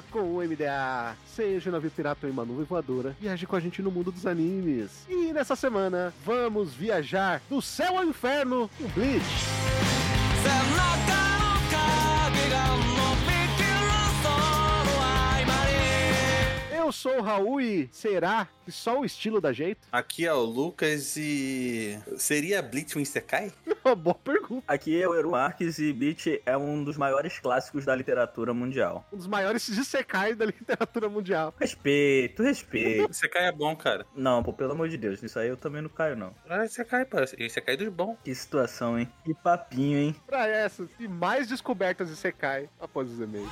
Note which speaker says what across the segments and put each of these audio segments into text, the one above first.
Speaker 1: com o MDA. Seja navio pirata ou em uma nuvem voadora, viaje com a gente no mundo dos animes. E nessa semana, vamos viajar do céu ao inferno com Bleach. Eu sou o Raul e será que só o estilo dá jeito?
Speaker 2: Aqui é o Lucas e. Seria Bleach um Isekai?
Speaker 1: Uma boa pergunta.
Speaker 3: Aqui é o Eru Marques e Bleach é um dos maiores clássicos da literatura mundial.
Speaker 1: Um dos maiores disecais da literatura mundial.
Speaker 3: Respeito, respeito.
Speaker 2: Isekai é bom, cara.
Speaker 3: Não, pô, pelo amor de Deus, isso aí eu também não caio, não.
Speaker 2: Ah, Isekai, pô. Isekai dos bons.
Speaker 3: Que situação, hein? Que papinho, hein?
Speaker 1: Pra essas e mais descobertas de Sekai após os e-mails.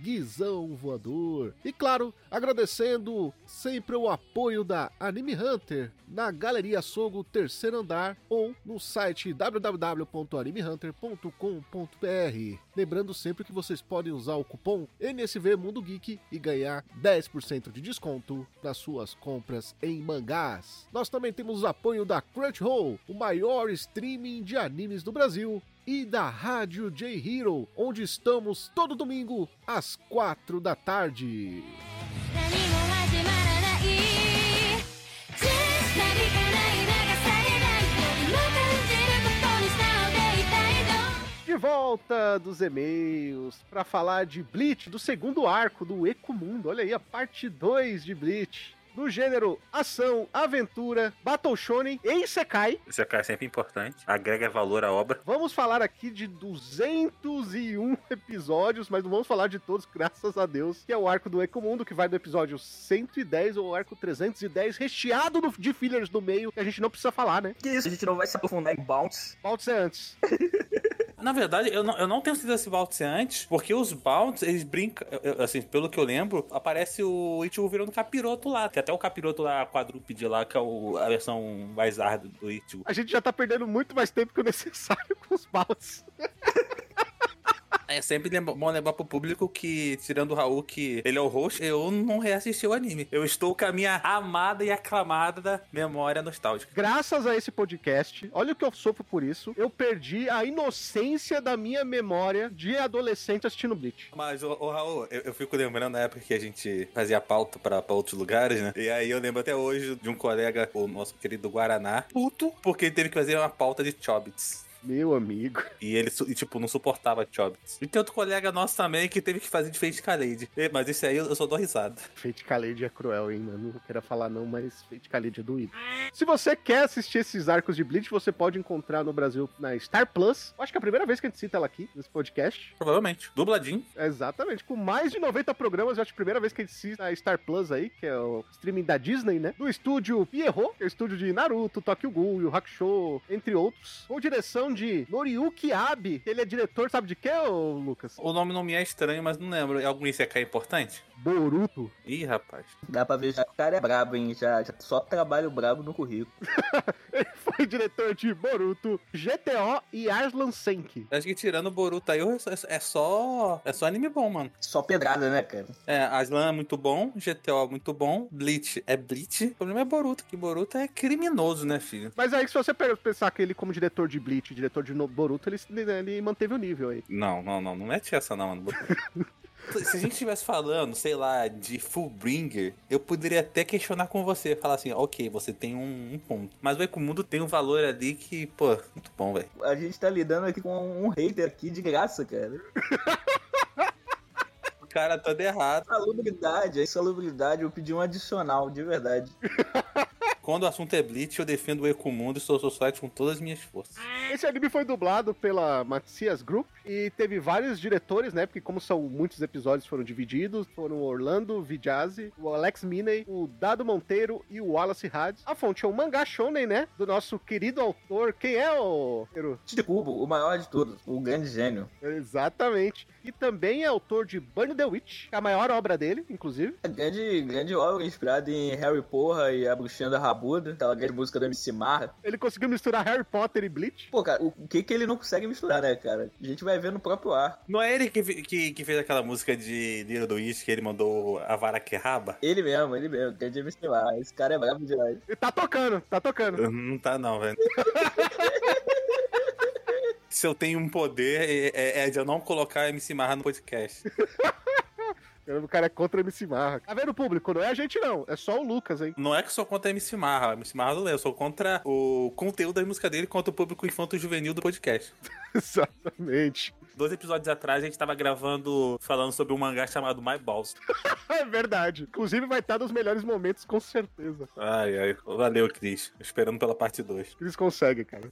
Speaker 1: Guizão Voador. E claro, agradecendo sempre o apoio da Anime Hunter na Galeria Sogo Terceiro Andar ou no site www.animehunter.com.br. Lembrando sempre que vocês podem usar o cupom NSV Mundo Geek e ganhar 10% de desconto nas suas compras em mangás. Nós também temos o apoio da Crunchyroll, o maior streaming de animes do Brasil, e da Rádio J Hero, onde estamos todo domingo às quatro da tarde. De volta dos e-mails para falar de Bleach, do segundo arco do Eco Mundo. Olha aí a parte 2 de Bleach. Do gênero ação, aventura, Battle Shonen e Isekai.
Speaker 2: Isekai é sempre importante. Agrega valor à obra.
Speaker 1: Vamos falar aqui de 201 episódios, mas não vamos falar de todos, graças a Deus, que é o arco do Ecomundo, que vai do episódio 110 ao arco 310, recheado do- de fillers no meio, que a gente não precisa falar, né?
Speaker 3: Que isso? A gente não vai se aprofundar em Bounce.
Speaker 1: Pode ser antes.
Speaker 2: Na verdade, eu não, eu não tenho certeza se Bounty é antes, porque os Bounties, eles brincam. Assim, pelo que eu lembro, aparece o Ichigo virando capiroto lá. Tem até o capiroto lá, quadrúpede lá, que é o- a versão mais hard do Ichigo.
Speaker 1: A gente já tá perdendo muito mais tempo que o necessário com os baldes.
Speaker 2: É sempre lembra- bom lembrar pro público que, tirando o Raul, que ele é o host, eu não reassisti o anime. Eu estou com a minha amada e aclamada memória nostálgica.
Speaker 1: Graças a esse podcast, olha o que eu sofro por isso, eu perdi a inocência da minha memória de adolescente assistindo Bleach.
Speaker 2: Mas, ô, ô, Raul, eu, eu fico lembrando na época que a gente fazia pauta pra, pra outros lugares, né? E aí eu lembro até hoje de um colega, o nosso querido Guaraná, puto, porque ele teve que fazer uma pauta de Chobits.
Speaker 1: Meu amigo.
Speaker 2: E ele, e, tipo, não suportava Chobits. E tem outro colega nosso também que teve que fazer de Fate Khaled. Mas esse aí eu, só dou risada.
Speaker 1: Fate Khaled é cruel, hein, mano? Não queira falar não, mas Fate Khaled é doído. Se você quer assistir esses arcos de Bleach, você pode encontrar no Brasil na Star Plus. Acho que é a primeira vez que a gente cita ela aqui, nesse podcast.
Speaker 2: Provavelmente. Dubladinho.
Speaker 1: Exatamente, com mais de 90 programas, eu acho que a primeira vez que a gente cita a Star Plus aí, que é o streaming da Disney, né? Do estúdio Pierrot, que é o estúdio de Naruto, Tokyo Ghoul, Yu Hakusho, entre outros. Com direção de Noriyuki Abe, ele é diretor, sabe de quê, ô Lucas?
Speaker 2: O nome não me é estranho, mas não lembro. É algum ICK importante?
Speaker 1: Boruto.
Speaker 2: Ih, rapaz.
Speaker 3: Dá pra ver já que o cara é brabo, hein? Já, já só trabalho brabo no currículo.
Speaker 1: Ele foi diretor de Boruto, GTO e Arslan Senki.
Speaker 2: Acho que tirando o Boruto aí, é só- é só. É só anime bom, mano.
Speaker 3: Só pedrada, né, cara?
Speaker 2: É, Aslan é muito bom, GTO é muito bom, Bleach é Bleach. O problema é Boruto, que Boruto é criminoso, né, filho?
Speaker 1: Mas aí, se você pensar que ele, como diretor de Bleach, diretor de Boruto, ele, ele manteve o nível aí.
Speaker 2: Não, não, não, não mete essa não, mano. Se a gente estivesse falando, sei lá, de Fullbringer, eu poderia até questionar com você, falar assim, ok, você tem um, um ponto. Mas o Ecomundo tem um valor ali que, pô, muito bom, velho.
Speaker 3: A gente tá lidando aqui com um hater aqui de graça, cara.
Speaker 2: cara todo errado.
Speaker 3: Salubridade, a insalubridade, eu pedi um adicional, de verdade.
Speaker 2: Quando o assunto é Bleach, eu defendo o Ecomundo e Soul Society com todas as minhas forças.
Speaker 1: Esse anime foi dublado pela Macias Group e teve vários diretores, né? Porque como são muitos episódios foram divididos, foram o Orlando Vigiazzi, o Alex Miney, o Dado Monteiro e o Wallace Had. A fonte é um mangá shonen, né? Do nosso querido autor. Quem é o... Eru?
Speaker 3: Cubo, o maior de todos, o grande gênio.
Speaker 1: Exatamente. E também é autor de Burn the Witch, a maior obra dele, inclusive.
Speaker 3: A grande, grande obra inspirada em Harry Porra e a Bruxinha da Rabuda, aquela grande música da MC Marra.
Speaker 1: Ele conseguiu misturar Harry Potter e Bleach.
Speaker 3: Pô, cara, o que que ele não consegue misturar, né, cara? A gente vai ver no próprio ar.
Speaker 2: Não é ele que, que, que fez aquela música de Little do East que ele mandou a vara que raba?
Speaker 3: Ele mesmo, ele mesmo, grande MC Marra. Esse cara é brabo demais.
Speaker 1: E tá tocando, tá tocando.
Speaker 2: Não tá não, velho. Se eu tenho um poder, é, é- é de eu não colocar MC Marra no podcast.
Speaker 1: O cara é contra a MC Marra. Tá vendo, público? Não é a gente, não. É só o Lucas, hein?
Speaker 2: Não é que eu sou contra a MC Marra, a MC Marra não é, eu sou contra o conteúdo da música dele contra o público infanto-juvenil do podcast.
Speaker 1: Exatamente.
Speaker 2: Dois episódios atrás a gente tava gravando, falando sobre um mangá chamado My Balls.
Speaker 1: É verdade. Inclusive vai estar nos melhores momentos, com certeza.
Speaker 2: Ai, ai, valeu, Cris. Esperando pela parte 2.
Speaker 1: Eles conseguem, cara.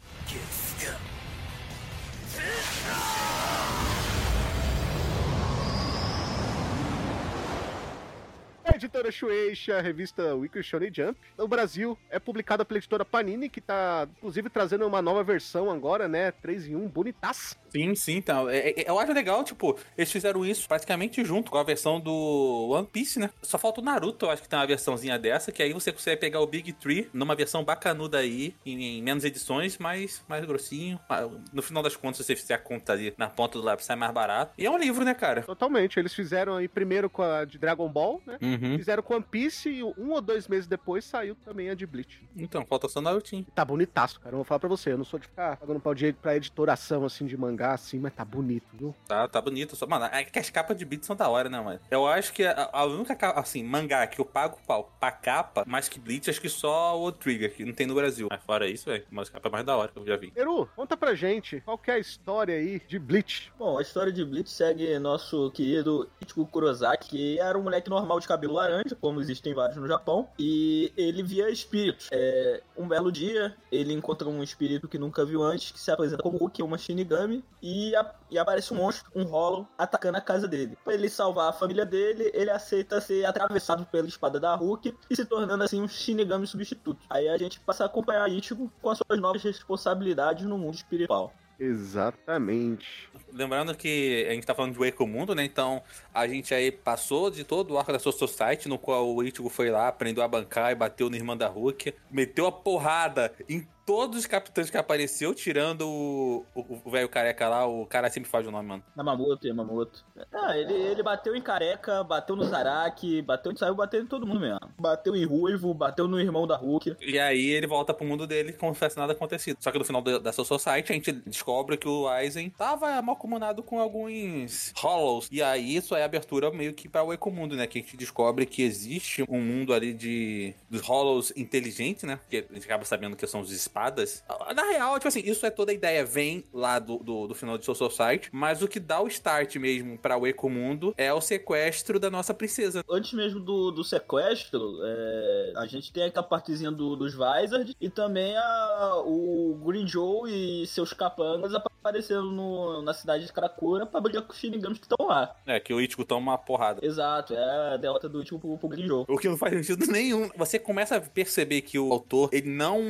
Speaker 1: A editora Shueisha, a revista Weekly Shonen Jump, no Brasil, é publicada pela editora Panini, que tá, inclusive, trazendo uma nova versão agora, né? 3 em 1, bonitaça.
Speaker 2: Sim, sim, então. é- é- eu acho legal, tipo, eles fizeram isso praticamente junto com a versão do One Piece, né? Só falta o Naruto, eu acho que tem uma versãozinha dessa, que aí você consegue pegar o Big Tree numa versão bacanuda aí, em, em menos edições, mas mais grossinho. Ah, No final das contas, se você fizer a conta ali na ponta do lápis, sai mais barato. E é um livro, né, cara?
Speaker 1: Totalmente. Eles fizeram aí primeiro com a de Dragon Ball, né?
Speaker 2: Uhum.
Speaker 1: Fizeram com One Piece e um ou dois meses depois saiu também a de Bleach.
Speaker 2: Então, falta só o Narutinho.
Speaker 1: Tá bonitaço, cara. Eu vou falar pra você. Eu não sou de ficar pagando pau de pra editoração, assim, de mangá, assim, mas tá bonito, viu?
Speaker 2: Tá, tá bonito. Só, mano, é que as capas de beat são da hora, né, mano? Eu acho que a, a única capa, assim, mangá que eu pago pau pra capa, mais que Bleach, acho que só o Trigger, que não tem no Brasil. Mas fora isso, velho, uma das capas mais da hora que eu já vi.
Speaker 1: Eru, conta pra gente qual que é a história aí de Bleach.
Speaker 3: Bom, a história de Bleach segue nosso querido Ichigo Kurosaki, que era um moleque normal de cabelo laranja, como existem vários no Japão, e ele via espíritos. É, um belo dia, ele encontra um espírito que nunca viu antes, que se apresenta como Hulk, uma Shinigami, e, a- e aparece um monstro, um Hollow, atacando a casa dele. Para ele salvar a família dele, ele aceita ser atravessado pela espada da Hulk e se tornando assim um Shinigami substituto. Aí a gente passa a acompanhar Ichigo com as suas novas responsabilidades no mundo espiritual.
Speaker 1: Exatamente.
Speaker 2: Lembrando que a gente tá falando de Wake Mundo, né? Então a gente aí passou de todo o arco da Soul Society, no qual o Ichigo foi lá, aprendeu a bancar e bateu no irmão da Hulk, meteu a porrada em todos os capitães que apareceu, tirando o o- o velho careca lá, o cara sempre faz o nome, mano.
Speaker 3: Yamamoto, Yamamoto. Ah, ele, ele bateu em careca, bateu no Zaraki, bateu, saiu batendo em todo mundo mesmo. Bateu em Ruivo, bateu no irmão da Hulk.
Speaker 2: E aí ele volta pro mundo dele como se nada acontecido. Só que no final da, da Soul Society a gente descobre que o Aizen tava mal comunado com alguns Hollows. E aí isso é abertura meio que para o Ecomundo, né? Que a gente descobre que existe um mundo ali de dos Hollows inteligentes, né? Que a gente acaba sabendo que são os espadas. Na real, tipo assim, isso é toda a ideia, vem lá do, do, do final de Soul Society. Mas o que dá o start mesmo para o Ecomundo é o sequestro da nossa princesa.
Speaker 3: Antes mesmo do, do sequestro, é, a gente tem aquela partezinha do, dos Vizard e também a, o Green Joe e seus capangas aparecendo no- na cidade de Karakura pra brigar com os Shinigamis que estão lá.
Speaker 2: É, que o Ichigo toma uma porrada.
Speaker 3: Exato, é a derrota do último pro, pro Green Joe.
Speaker 2: O que não faz sentido nenhum. Você começa a perceber que o autor, ele não,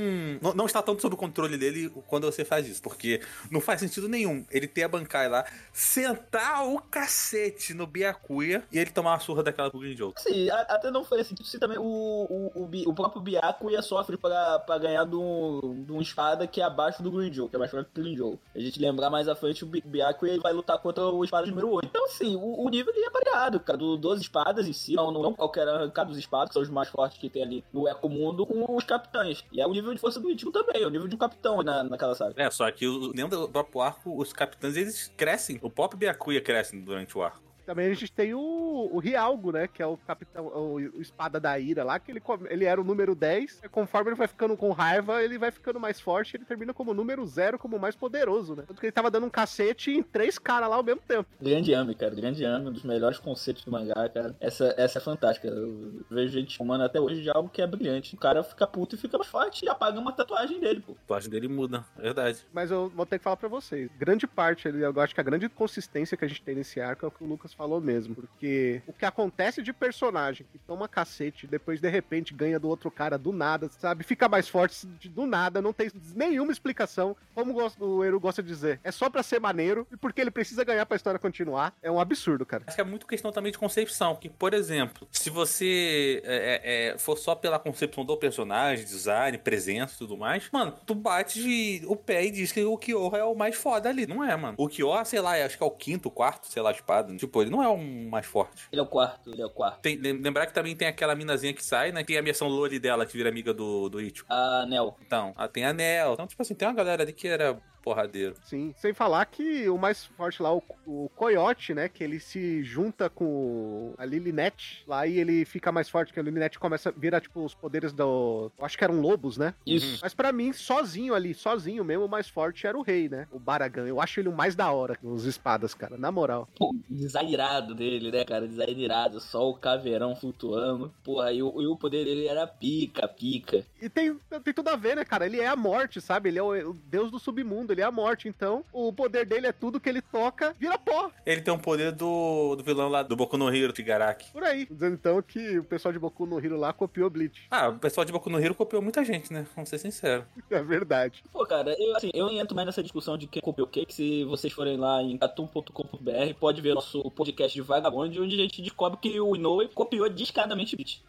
Speaker 2: não, não está tanto sob o controle dele quando você faz isso. Porque não faz sentido nenhum ele ter a Bankai lá, sentar o cacete no Byakuya e ele tomar uma surra daquela Green Joe.
Speaker 3: Sim, até não faria sentido se também o, o, o, o próprio Byakuya sofre pra, pra ganhar de um, de um espada que é abaixo do Green Joe, que é mais fraco que o Green Joe. A gente lembrar mais à frente, o Bi- Byakuya ele vai lutar contra o espada número 8. Então, assim, o, o nível ele é variado, cara. Do 12 espadas em si, não, não qualquer arrancado dos espadas, que são os mais fortes que tem ali no Eco Mundo, com os capitães. E é o nível de força do Ichigo também, é o nível de um capitão na, naquela saga.
Speaker 2: É, só que dentro do próprio arco, os capitães eles crescem. O próprio Byakuya cresce durante o arco.
Speaker 1: Também a gente tem o, o Rialgo, né? Que é o capitão, o, o espada da ira lá, que ele, ele era o número 10. e Conforme ele vai ficando com raiva, ele vai ficando mais forte. Ele termina como número 0, como o mais poderoso, né? Tanto que ele tava dando um cacete em três caras lá ao mesmo tempo.
Speaker 3: Grande Yami, cara. Grande Yami, um dos melhores conceitos do mangá, cara. Essa, essa é fantástica. Eu vejo gente fumando até hoje de algo que é brilhante. O cara fica puto e fica mais forte e apaga uma tatuagem dele, pô.
Speaker 2: A tatuagem dele muda, é verdade.
Speaker 1: Mas eu vou ter que falar pra vocês. Grande parte, ali, eu acho que a grande consistência que a gente tem nesse arco é o que o Lucas falou mesmo. Porque o que acontece de personagem que toma cacete e depois de repente ganha do outro cara do nada, sabe? Fica mais forte do nada, não tem nenhuma explicação. Como o Eru gosta de dizer, é só pra ser maneiro e porque ele precisa ganhar pra história continuar. É um absurdo, cara.
Speaker 2: Acho que é muito questão também de concepção. Porque, por exemplo, se você é, é, for só pela concepção do personagem, design, presença e tudo mais, mano, tu bate de- o pé e diz que o Kyo é o mais foda ali. Não é, mano. O Kyo, sei lá, acho que é o quinto, quarto, sei lá, espada. Tipo, ele não é o mais forte.
Speaker 3: Ele é o quarto, ele é o quarto.
Speaker 2: Tem, lem- lembrar que também tem aquela minazinha que sai, né? Tem a versão Loli dela que vira amiga do, do Ichigo.
Speaker 3: A Nel.
Speaker 2: Então, tem a Nel. Então, tipo assim, tem uma galera ali que era porradeiro.
Speaker 1: Sim, sem falar que o mais forte lá, o, o Coyote, né? Que ele se junta com a Lilinette lá e ele fica mais forte, que a Lilinette começa a virar, tipo, os poderes do. eu Acho que eram lobos, né?
Speaker 3: Isso.
Speaker 1: Mas pra mim, sozinho ali, sozinho mesmo, o mais forte era o rei, né? O Baragan. Eu acho ele o mais da hora, os espadas, cara, na moral.
Speaker 3: Pô, desairado dele, né, cara? Desairado, só o caveirão flutuando. Porra, e o, e o poder dele era pica, pica.
Speaker 1: E tem, tem tudo a ver, né, cara? Ele é a morte, sabe? Ele é o, o deus do submundo, ele é a morte. Então, o poder dele é tudo que ele toca, vira pó.
Speaker 2: Ele tem um poder do, do vilão lá do Boku no Hero, Shigaraki.
Speaker 1: Por aí. Dizendo então que o pessoal de Boku no Hero lá copiou Bleach.
Speaker 2: Ah, o pessoal de Boku no Hero copiou muita gente, né? Vamos ser sinceros.
Speaker 1: É verdade.
Speaker 3: Pô, cara, eu, assim, eu entro mais nessa discussão de quem copiou o quê, que se vocês forem lá em catum.com.br, pode ver nosso podcast de Vagabond, onde a gente descobre que o Inoue copiou descaradamente Beat.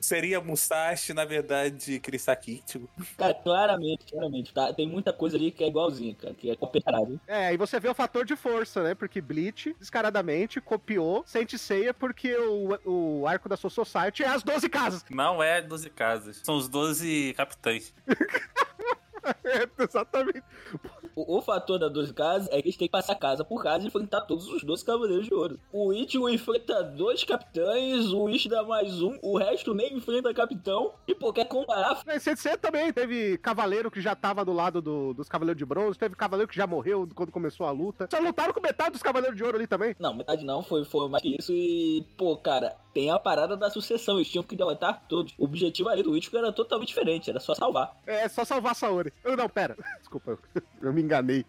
Speaker 2: Seria Musashi, na verdade, Kirisaki Ichigo.
Speaker 3: Cara, claramente, claramente, tá? Tem muita coisa ali que é igualzinha, cara, que é copiado.
Speaker 1: É, e você vê o fator de força, né? Porque Bleach, descaradamente, copiou Saint Seiya porque o, o arco da Soul Society é as 12 casas.
Speaker 2: Não é 12 casas. São os 12 capitães.
Speaker 1: É, exatamente.
Speaker 3: O, o fator da 12 casas é que eles têm que passar casa por casa e enfrentar todos os 12 Cavaleiros de Ouro. O Ichigo enfrenta dois capitães, o Ishi dá mais um, o resto nem enfrenta capitão. E, pô, quer comparar?
Speaker 1: Em Saint Seiya também teve cavaleiro que já tava do lado do- dos Cavaleiros de Bronze, teve cavaleiro que já morreu quando começou a luta. Só lutaram com metade dos Cavaleiros de Ouro ali também.
Speaker 3: Não, metade não, foi, foi mais que isso. E, pô, cara, tem a parada da sucessão. Eles tinham que derrotar todos. O objetivo ali do Ichigo era totalmente diferente, era só salvar.
Speaker 1: É só salvar Saori. Eu, não, pera. Desculpa, eu, eu me enganei.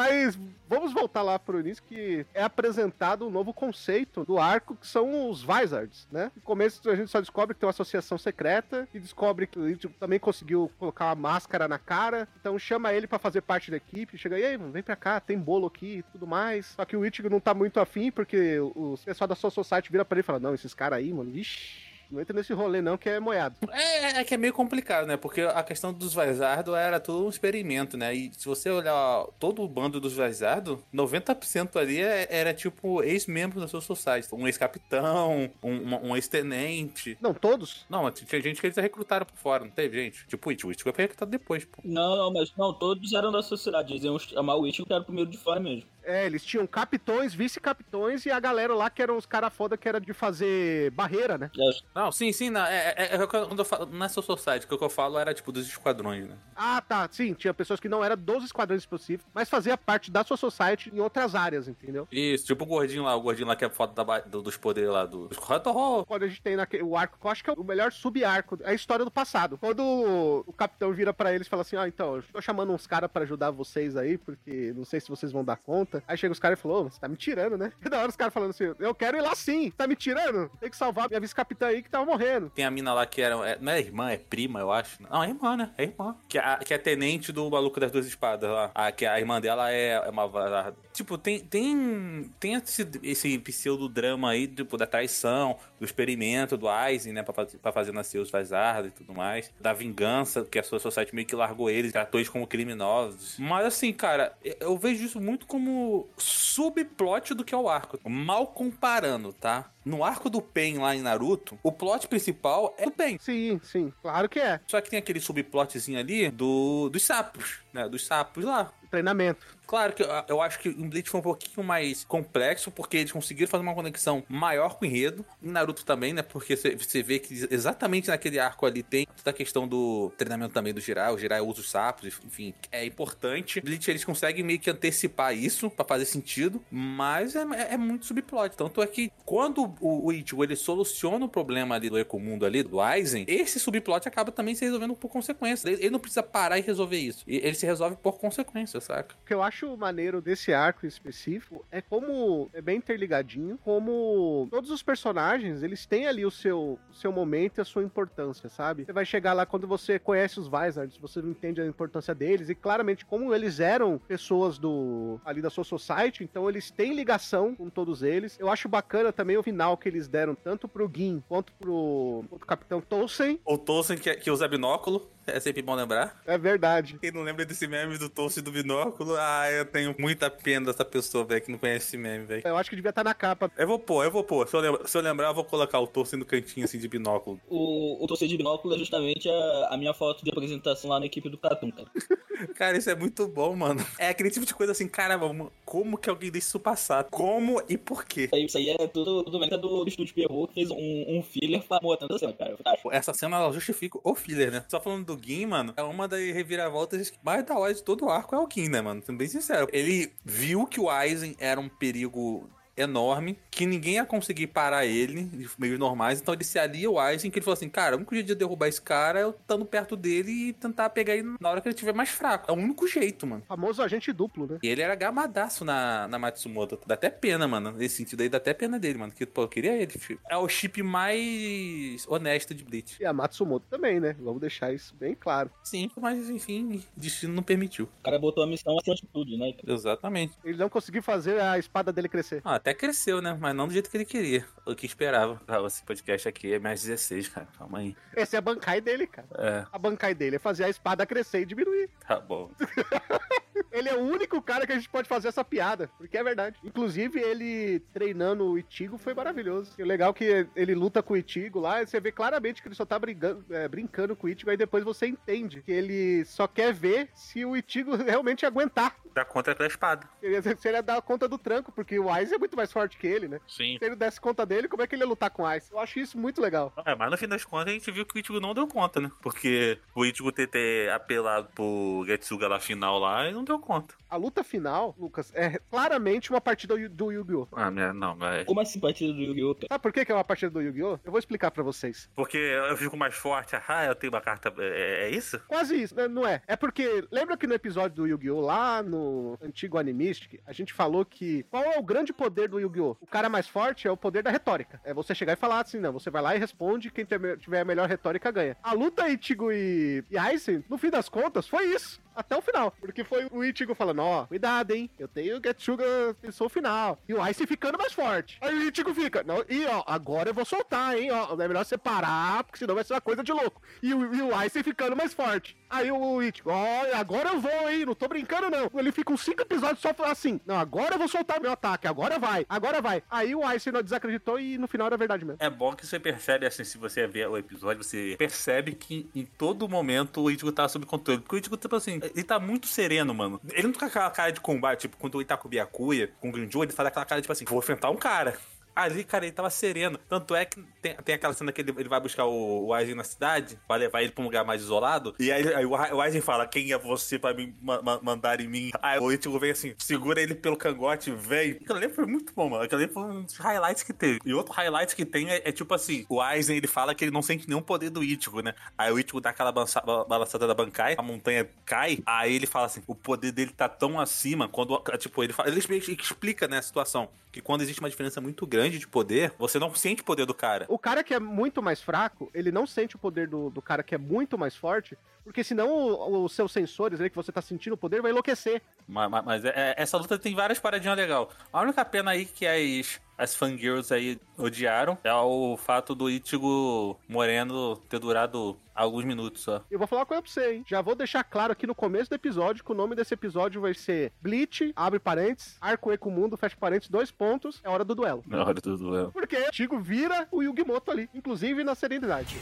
Speaker 1: Mas vamos voltar lá pro início que é apresentado um novo conceito do arco, que são os Vizards, né? No começo a gente só descobre que tem uma associação secreta e descobre que o Ichigo também conseguiu colocar uma máscara na cara, então chama ele pra fazer parte da equipe, chega e aí, vem pra cá, tem bolo aqui e tudo mais. Só que o Ichigo não tá muito afim, porque o pessoal da Soul Society vira pra ele e fala, não, esses caras aí, mano, vixi, não entra nesse rolê não, que é moiado.
Speaker 2: É, é que é meio complicado, né? Porque a questão dos Vazardo era tudo um experimento, né? E se você olhar todo o bando dos Vazardo, 90% ali é- era tipo ex-membro da sua society. Um ex-capitão, um, um ex-tenente.
Speaker 1: Não, todos?
Speaker 2: Não, tinha gente que eles recrutaram por fora, não teve gente? Tipo o Ichigo foi recrutado depois, pô.
Speaker 3: Não, não, mas não, todos eram da sociedade. Eles iam chamar o Ichigo que era o primeiro de fora mesmo.
Speaker 1: É, eles tinham capitões, vice-capitões e a galera lá que eram os caras foda que era de fazer barreira, né?
Speaker 2: Não, sim, sim, não, é, é, é quando eu falo, não é só society, que o que eu falo era tipo dos esquadrões, né?
Speaker 1: Ah, tá, sim, tinha pessoas que não eram dos esquadrões específicos, mas fazia parte da sua society em outras áreas, entendeu?
Speaker 2: Isso, tipo o gordinho lá, o gordinho lá que é foda da do- dos poderes lá, do... Horror.
Speaker 1: Quando a gente tem naquele, o arco, que eu acho que é o melhor sub-arco, é a história do passado. Quando o, o capitão vira pra eles e fala assim, ó, então, eu tô chamando uns caras pra ajudar vocês aí, porque não sei se vocês vão dar conta. Aí chega os caras e falou, você tá me tirando, né? E da hora os caras falando assim, eu quero ir lá sim, tá me tirando? Tem que salvar minha vice-capitã aí que tava morrendo.
Speaker 2: Tem a mina lá que era. é- não é irmã, é prima, eu acho. Não, é irmã, né? É irmã. Que é, a- que é tenente do maluco das duas espadas lá. A, que a irmã dela é, é uma. Vazarda. Tipo, tem. Tem, tem esse, esse pseudodrama aí, tipo, da traição, do experimento do Aizen, né? Pra, faz- pra fazer nascer os Vazardos e tudo mais. Da vingança, que a sua society meio que largou eles, tratou eles como criminosos. Mas assim, cara, eu- eu vejo isso muito como subplot do que é o arco. Mal comparando, tá? No arco do Pen lá em Naruto, o plot principal é o Pen.
Speaker 1: Sim, sim, claro que é.
Speaker 2: Só que tem aquele subplotzinho ali do, dos sapos, né? Dos sapos lá.
Speaker 1: Treinamento.
Speaker 2: Claro que eu, acho que o Bleach foi um pouquinho mais complexo, porque eles conseguiram fazer uma conexão maior com o enredo. Em Naruto também, né? Porque você- vê que exatamente naquele arco ali tem toda a questão do treinamento também do Jirai. O Jirai usa os sapos, enfim, é importante. Bleach, eles conseguem meio que antecipar isso pra fazer sentido, mas é, é- é muito subplot. Tanto é que quando o, o Ichigo, ele soluciona o problema ali do Ecomundo ali, do Aizen, esse subplot acaba também se resolvendo por consequência. Ele, ele não precisa parar e resolver isso. Ele se resolve por consequência, saca?
Speaker 1: Que eu acho maneiro desse arco específico é como é bem interligadinho, como todos os personagens, eles têm ali o seu, seu momento e a sua importância, sabe? Você vai chegar lá quando você conhece os Vizards, você não entende a importância deles e claramente como eles eram pessoas do ali da sua society, então eles têm ligação com todos eles. Eu acho bacana também o final que eles deram tanto pro Gin quanto pro, pro Capitão Tolsen.
Speaker 2: O Tolkien que, que usa binóculo, é sempre bom lembrar.
Speaker 1: É verdade.
Speaker 2: Quem não lembra desse meme do Tolkien do binóculo, ah, eu tenho muita pena dessa pessoa, velho, que não conhece esse meme, velho.
Speaker 1: Eu acho que devia estar na capa.
Speaker 2: Eu vou pôr, eu vou pôr. Se eu, lembrar, se eu lembrar, eu vou colocar o Tolkien no cantinho, assim, de binóculo.
Speaker 3: O, o torcer de binóculo é justamente a, a minha foto de apresentação lá na equipe do Catum, cara.
Speaker 2: Cara, isso é muito bom, mano. É aquele tipo de coisa assim, caramba, como que alguém deixa isso passar? Como e por quê?
Speaker 3: Isso aí é tudo, tudo mérito do, do estúdio Pierrot, que fez um, um filler tanto assim, cara. Fantástico.
Speaker 2: Essa cena, ela justifica o filler, né? Só falando do Gin, mano, é uma das reviravoltas mais da hora de todo o arco é o Gin, né, mano? Sendo bem sincero. Ele viu que o Aizen era um perigo enorme, que ninguém ia conseguir parar ele de meios normais, então ele se alia ao Aizen, que ele falou assim, cara, o único jeito de derrubar esse cara é eu estando perto dele e tentar pegar ele na hora que ele estiver mais fraco. É o único jeito, mano.
Speaker 1: Famoso agente duplo, né?
Speaker 2: E ele era gamadaço na, na Matsumoto. Dá até pena, mano. Nesse sentido aí, dá até pena dele, mano. Que, pô, eu queria ele, filho. É o chip mais honesto de Bleach.
Speaker 1: E a Matsumoto também, né? Vamos deixar isso bem claro.
Speaker 2: Sim, mas enfim, destino não permitiu.
Speaker 3: O cara botou a missão acima de tudo, né?
Speaker 2: Exatamente.
Speaker 1: Ele não conseguiu fazer a espada dele crescer.
Speaker 2: Ah, até cresceu, né? Mas não do jeito que ele queria. O que esperava. Ah, esse podcast aqui é mais 16, cara. Calma aí.
Speaker 1: Esse é a bancai dele, cara.
Speaker 2: É,
Speaker 1: A bancai dele é fazer a espada crescer e diminuir.
Speaker 2: tá bom.
Speaker 1: Ele é o único cara que a gente pode fazer essa piada, porque é verdade. Inclusive, ele treinando o Itigo foi maravilhoso. E o legal é que ele luta com o Itigo lá, e você vê claramente que ele só tá brigando, é, brincando com o Itigo, aí depois você entende que ele só quer ver se o Itigo realmente aguentar.
Speaker 2: Dá conta com a espada.
Speaker 1: Ele- Se ele ia dar conta do tranco, porque o Ice é muito mais forte que ele, né?
Speaker 2: Sim.
Speaker 1: Se ele desse conta dele, como é que ele ia lutar com o Ice? Eu acho isso muito legal.
Speaker 2: É, mas no fim das contas a gente viu que o Ichigo não deu conta, né? Porque o Ichigo ter, ter apelado pro Getsuga lá final lá e não deu conta.
Speaker 1: A luta final, Lucas, é claramente uma partida do Yu-Gi-Oh!
Speaker 2: Ah, minha- não, mas...
Speaker 3: Como assim partida do Yu-Gi-Oh! cara?
Speaker 1: Sabe por que que é uma partida do Yu-Gi-Oh? Eu vou explicar pra vocês.
Speaker 2: Porque eu fico mais forte, ah, eu tenho uma carta... É, é isso?
Speaker 1: Quase isso, né? não é? É porque, lembra que no episódio do Yu-Gi-Oh! lá no antigo Animistic, a gente falou que qual é o grande poder do Yu-Gi-Oh! O cara mais forte é o poder da retórica. É você chegar e falar assim, não, você vai lá e responde, quem tiver a melhor retórica ganha. A luta Ichigo e, e Aizen, no fim das contas, foi isso. Até o final. Porque foi o Ichigo falando, ó, cuidado, hein? Eu tenho o Getsuga, pensou o final. E o Aizen ficando mais forte. Aí o Ichigo fica, não, e ó, agora eu vou soltar, hein? Ó, é melhor você parar, porque senão vai ser uma coisa de louco. E o, e o Aizen ficando mais forte. Aí o Ichigo, ó, agora eu vou, hein? Não tô brincando, não. Ele fica uns cinco episódios só assim, não, agora eu vou soltar meu ataque, agora vai, agora vai. Aí o Aizen não desacreditou e no final era verdade mesmo.
Speaker 2: É bom que você percebe, assim, se você ver o episódio, você percebe que em todo momento o Ichigo tá sob controle. Porque o Ichigo, tipo assim, ele tá muito sereno, mano. Ele não tá com aquela cara de combate, tipo, quando ele tá com o Byakuya, com o Grinjo, ele faz aquela cara, tipo assim, vou enfrentar um cara. Ali, cara, ele tava sereno. Tanto é que tem, tem aquela cena que ele, ele vai buscar o, o Aizen na cidade, vai levar ele pra um lugar mais isolado. E aí, aí o, o Aizen fala: Quem é você pra me ma- ma- mandar em mim? Aí o Ichigo vem assim, segura ele pelo cangote, vem. Aquilo ali foi muito bom, mano. Aquilo ali foi um dos highlights que teve. E outro highlight que tem é, é tipo assim: o Aizen ele fala que ele não sente nenhum poder do Ichigo, né? Aí o Ichigo dá aquela balançada da bancai, a montanha cai. Aí ele fala assim: o poder dele tá tão acima quando, tipo, ele fala, ele explica, né, a situação. Que quando existe uma diferença muito grande de poder, você não sente o poder do cara.
Speaker 1: O cara que é muito mais fraco, ele não sente o poder do, do cara que é muito mais forte, porque senão os seus sensores ali que você tá sentindo o poder vai enlouquecer.
Speaker 2: Mas, mas- mas é- é- essa luta tem várias paradinhas legal. A única pena aí que as, as fangirls aí odiaram é o fato do Ichigo Moreno ter durado alguns minutos só.
Speaker 1: Eu vou falar uma coisa pra você, hein? Já vou deixar claro aqui no começo do episódio que o nome desse episódio vai ser Bleach, abre parênteses, Arco Eco Mundo, fecha parênteses, dois pontos, é hora do duelo.
Speaker 2: Na hora do duelo.
Speaker 1: Porque o vira o Yugimoto ali, inclusive na serenidade.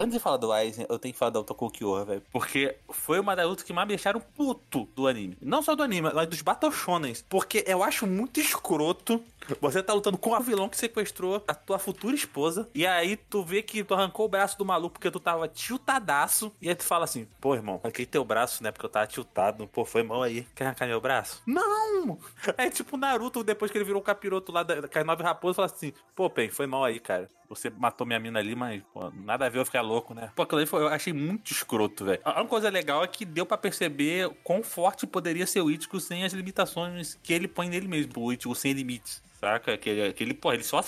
Speaker 2: Antes de falar do Aizen, eu tenho que falar da Otoko Kyoha, velho. Porque foi uma das lutas que mais me deixaram puto do anime. Não só do anime, mas dos Battle Shonens. Porque eu acho muito escroto você tá lutando com a vilão que sequestrou a tua futura esposa. E aí tu vê que tu arrancou o braço do maluco porque tu tava tiltadaço. E aí tu fala assim, pô, irmão, arranquei teu braço, né? Porque eu tava tiltado. Pô, foi mal aí. Quer arrancar meu braço? Não! É tipo Naruto, depois que ele virou o capiroto lá da, da nove raposas, fala assim, pô, Pen, foi mal aí, cara. Você matou minha mina ali, mas pô, nada a ver eu ficar louco, né? Pô, aquilo ali foi, eu achei muito escroto, velho. A única coisa legal é que deu pra perceber quão forte poderia ser o Ichigo sem as limitações que ele põe nele mesmo. O Ichigo sem limites, saca? Que ele, que ele só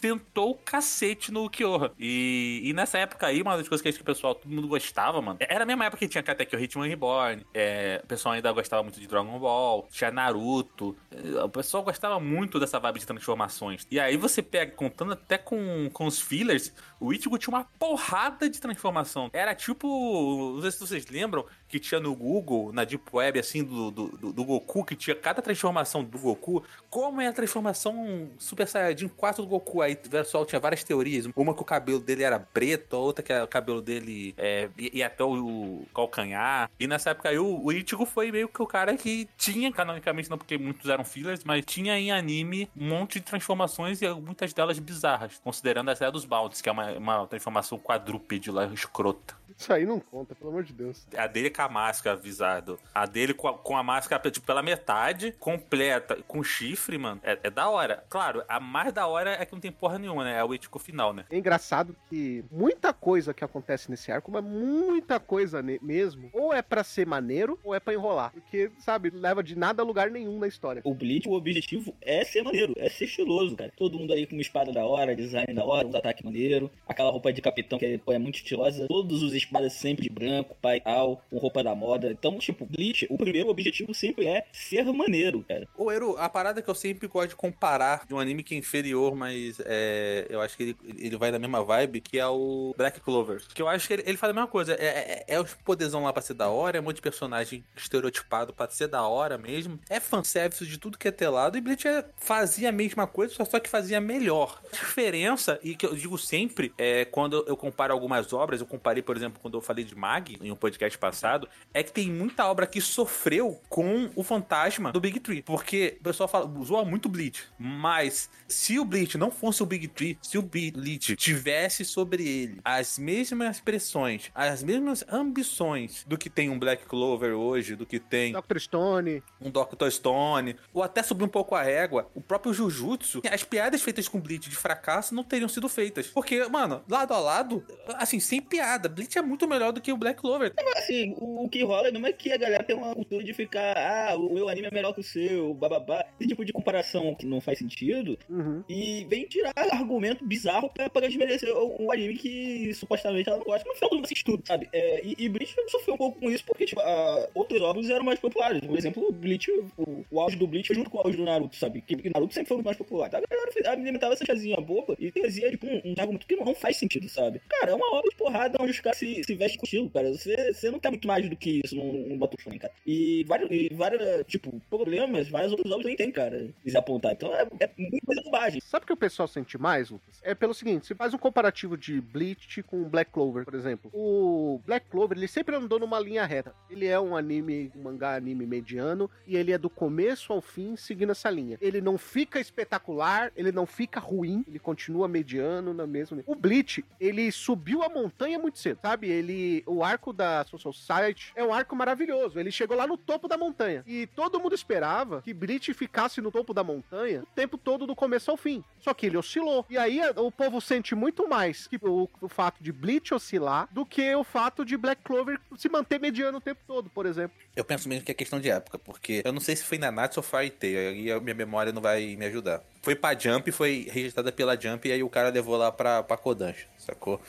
Speaker 2: sentou o cacete no Kyoha. E, e nessa época aí, uma das coisas que, acho que o pessoal, todo mundo gostava, mano. Era a mesma época que tinha Katekyo Hitman Reborn. É, o pessoal ainda gostava muito de Dragon Ball. Tinha Naruto. É, O pessoal gostava muito dessa vibe de transformações. E aí você pega, contando até com, com os fillers, o Ichigo tinha uma porrada de transformação. Era tipo. Não sei se vocês lembram que tinha no Google, na Deep Web, assim, do, do, do- Goku, que tinha cada transformação do Goku. Como é a transformação Super Saiyajin 4 do Goku? Aí o pessoal tinha várias teorias. Uma que o cabelo dele era preto, a outra que o cabelo dele é, ia até o calcanhar. E nessa época aí o, o Ichigo foi meio que o cara que tinha, canonicamente não porque muitos eram fillers, mas tinha em anime um monte de transformações e muitas delas bizarras. Considerando essa dos Bounties, que é uma, uma transformação quadrúpede lá, escrota.
Speaker 1: Isso aí não conta, pelo amor de Deus.
Speaker 2: A dele com a máscara, visado. A dele com a, com a máscara tipo, pela metade, completa, com chifre, mano. É, é da hora. Claro, a mais da hora é que não tem porra nenhuma, né? É o Ichigo final, né?
Speaker 1: É engraçado que muita coisa que acontece nesse arco, mas muita coisa mesmo, ou é pra ser maneiro, ou é pra enrolar. Porque, sabe, leva de nada a lugar nenhum na história.
Speaker 3: O Bleach, o objetivo é ser maneiro, é ser estiloso, cara. Todo mundo aí com uma espada da hora, design da hora, um ataque maneiro, aquela roupa de capitão que é, é muito estilosa, todos os espadas sempre de branco, pai tal, com roupa da moda. Então, tipo, Bleach, o primeiro objetivo sempre é ser maneiro, cara.
Speaker 2: Ô, Eru, a parada que eu sempre gosto de comparar de um anime que é inferior, mas é, eu acho que ele, ele vai na mesma vibe, que é o Black Clover. Que eu acho que ele, ele faz a mesma coisa. É, é, é os poderzão lá pra ser da hora, é um monte de personagem estereotipado pra ser da hora mesmo. É fanservice de tudo que é telado. E Bleach é- fazia a mesma coisa, só, só que fazia melhor. A diferença, e que eu digo sempre, é quando eu comparo algumas obras, eu comparei, por exemplo, quando eu falei de Mag, em um podcast passado, é que tem muita obra que sofreu com o fantasma do Big Tree. Porque o pessoal fala, zoa muito Bleach. Mas se o Bleach não fosse o Big Tree, se o Bleach tivesse sobre ele as mesmas pressões, as mesmas ambições do que tem um Black Clover hoje, do que tem
Speaker 1: Dr. Stone,
Speaker 2: um Dr. Stone, ou até subir um pouco a régua, o próprio Jujutsu, as piadas feitas com Bleach de fracasso não teriam sido feitas. Porque, mano, lado a lado, assim, sem piada, Bleach é muito melhor do que o Black Clover.
Speaker 3: Assim, o, o que rola não é que a galera tem uma cultura de ficar, ah, o meu anime é melhor que o seu, bababá. Esse tipo de comparação que não faz sentido.
Speaker 1: uhum.
Speaker 3: E vem tirar argumento bizarro pra, pra desmerecer o anime que supostamente ela não gosta. No final assiste tudo, sabe? É, e, e Bleach sofreu um pouco com isso porque, tipo, a- outros obras eram mais populares. Por exemplo, o Bleach, o, o auge do Bleach junto com o auge do Naruto, sabe? Que, que Naruto sempre foi o mais popular. Então, a galera alimentava essa chazinha boba e trazia, tipo, um, um argumento que não, não faz sentido, sabe? Cara, é uma obra de porrada onde os caras se, se vestem com estilo, cara. Você, você não tem muito mais do que isso num, num Battle Shonen, cara. E vários, e vários, tipo, problemas, várias outras obras nem tem, cara, se apontar. Então é, é muita bobagem.
Speaker 1: Sabe o que o pessoal sente mais, Lucas? É pelo seguinte, você faz um comparativo de Bleach com Black Clover, por exemplo. O Black Clover, ele sempre andou numa linha reta. Ele é um anime, um mangá anime mediano, e ele é do começo ao fim seguindo essa linha. Ele não fica espetacular, ele não fica ruim, ele continua mediano na mesma. O Bleach, ele subiu a montanha muito cedo, sabe? Ele, o arco da Social Society é um arco maravilhoso. Ele chegou lá no topo da montanha e todo mundo esperava que Bleach ficasse no topo da montanha o tempo todo do começo ao fim. Só que ele oscilou. E aí o povo sente muito mais que o, o fato de Bleach oscilar do que o fato de Black Clover se manter mediano o tempo todo, por exemplo.
Speaker 2: Eu penso mesmo que é questão de época, porque eu não sei se foi na Natsu ou Fairy Tail, aí a minha memória não vai me ajudar. Foi pra Jump, foi rejeitada pela Jump, e aí o cara levou lá pra, pra Kodansha, sacou?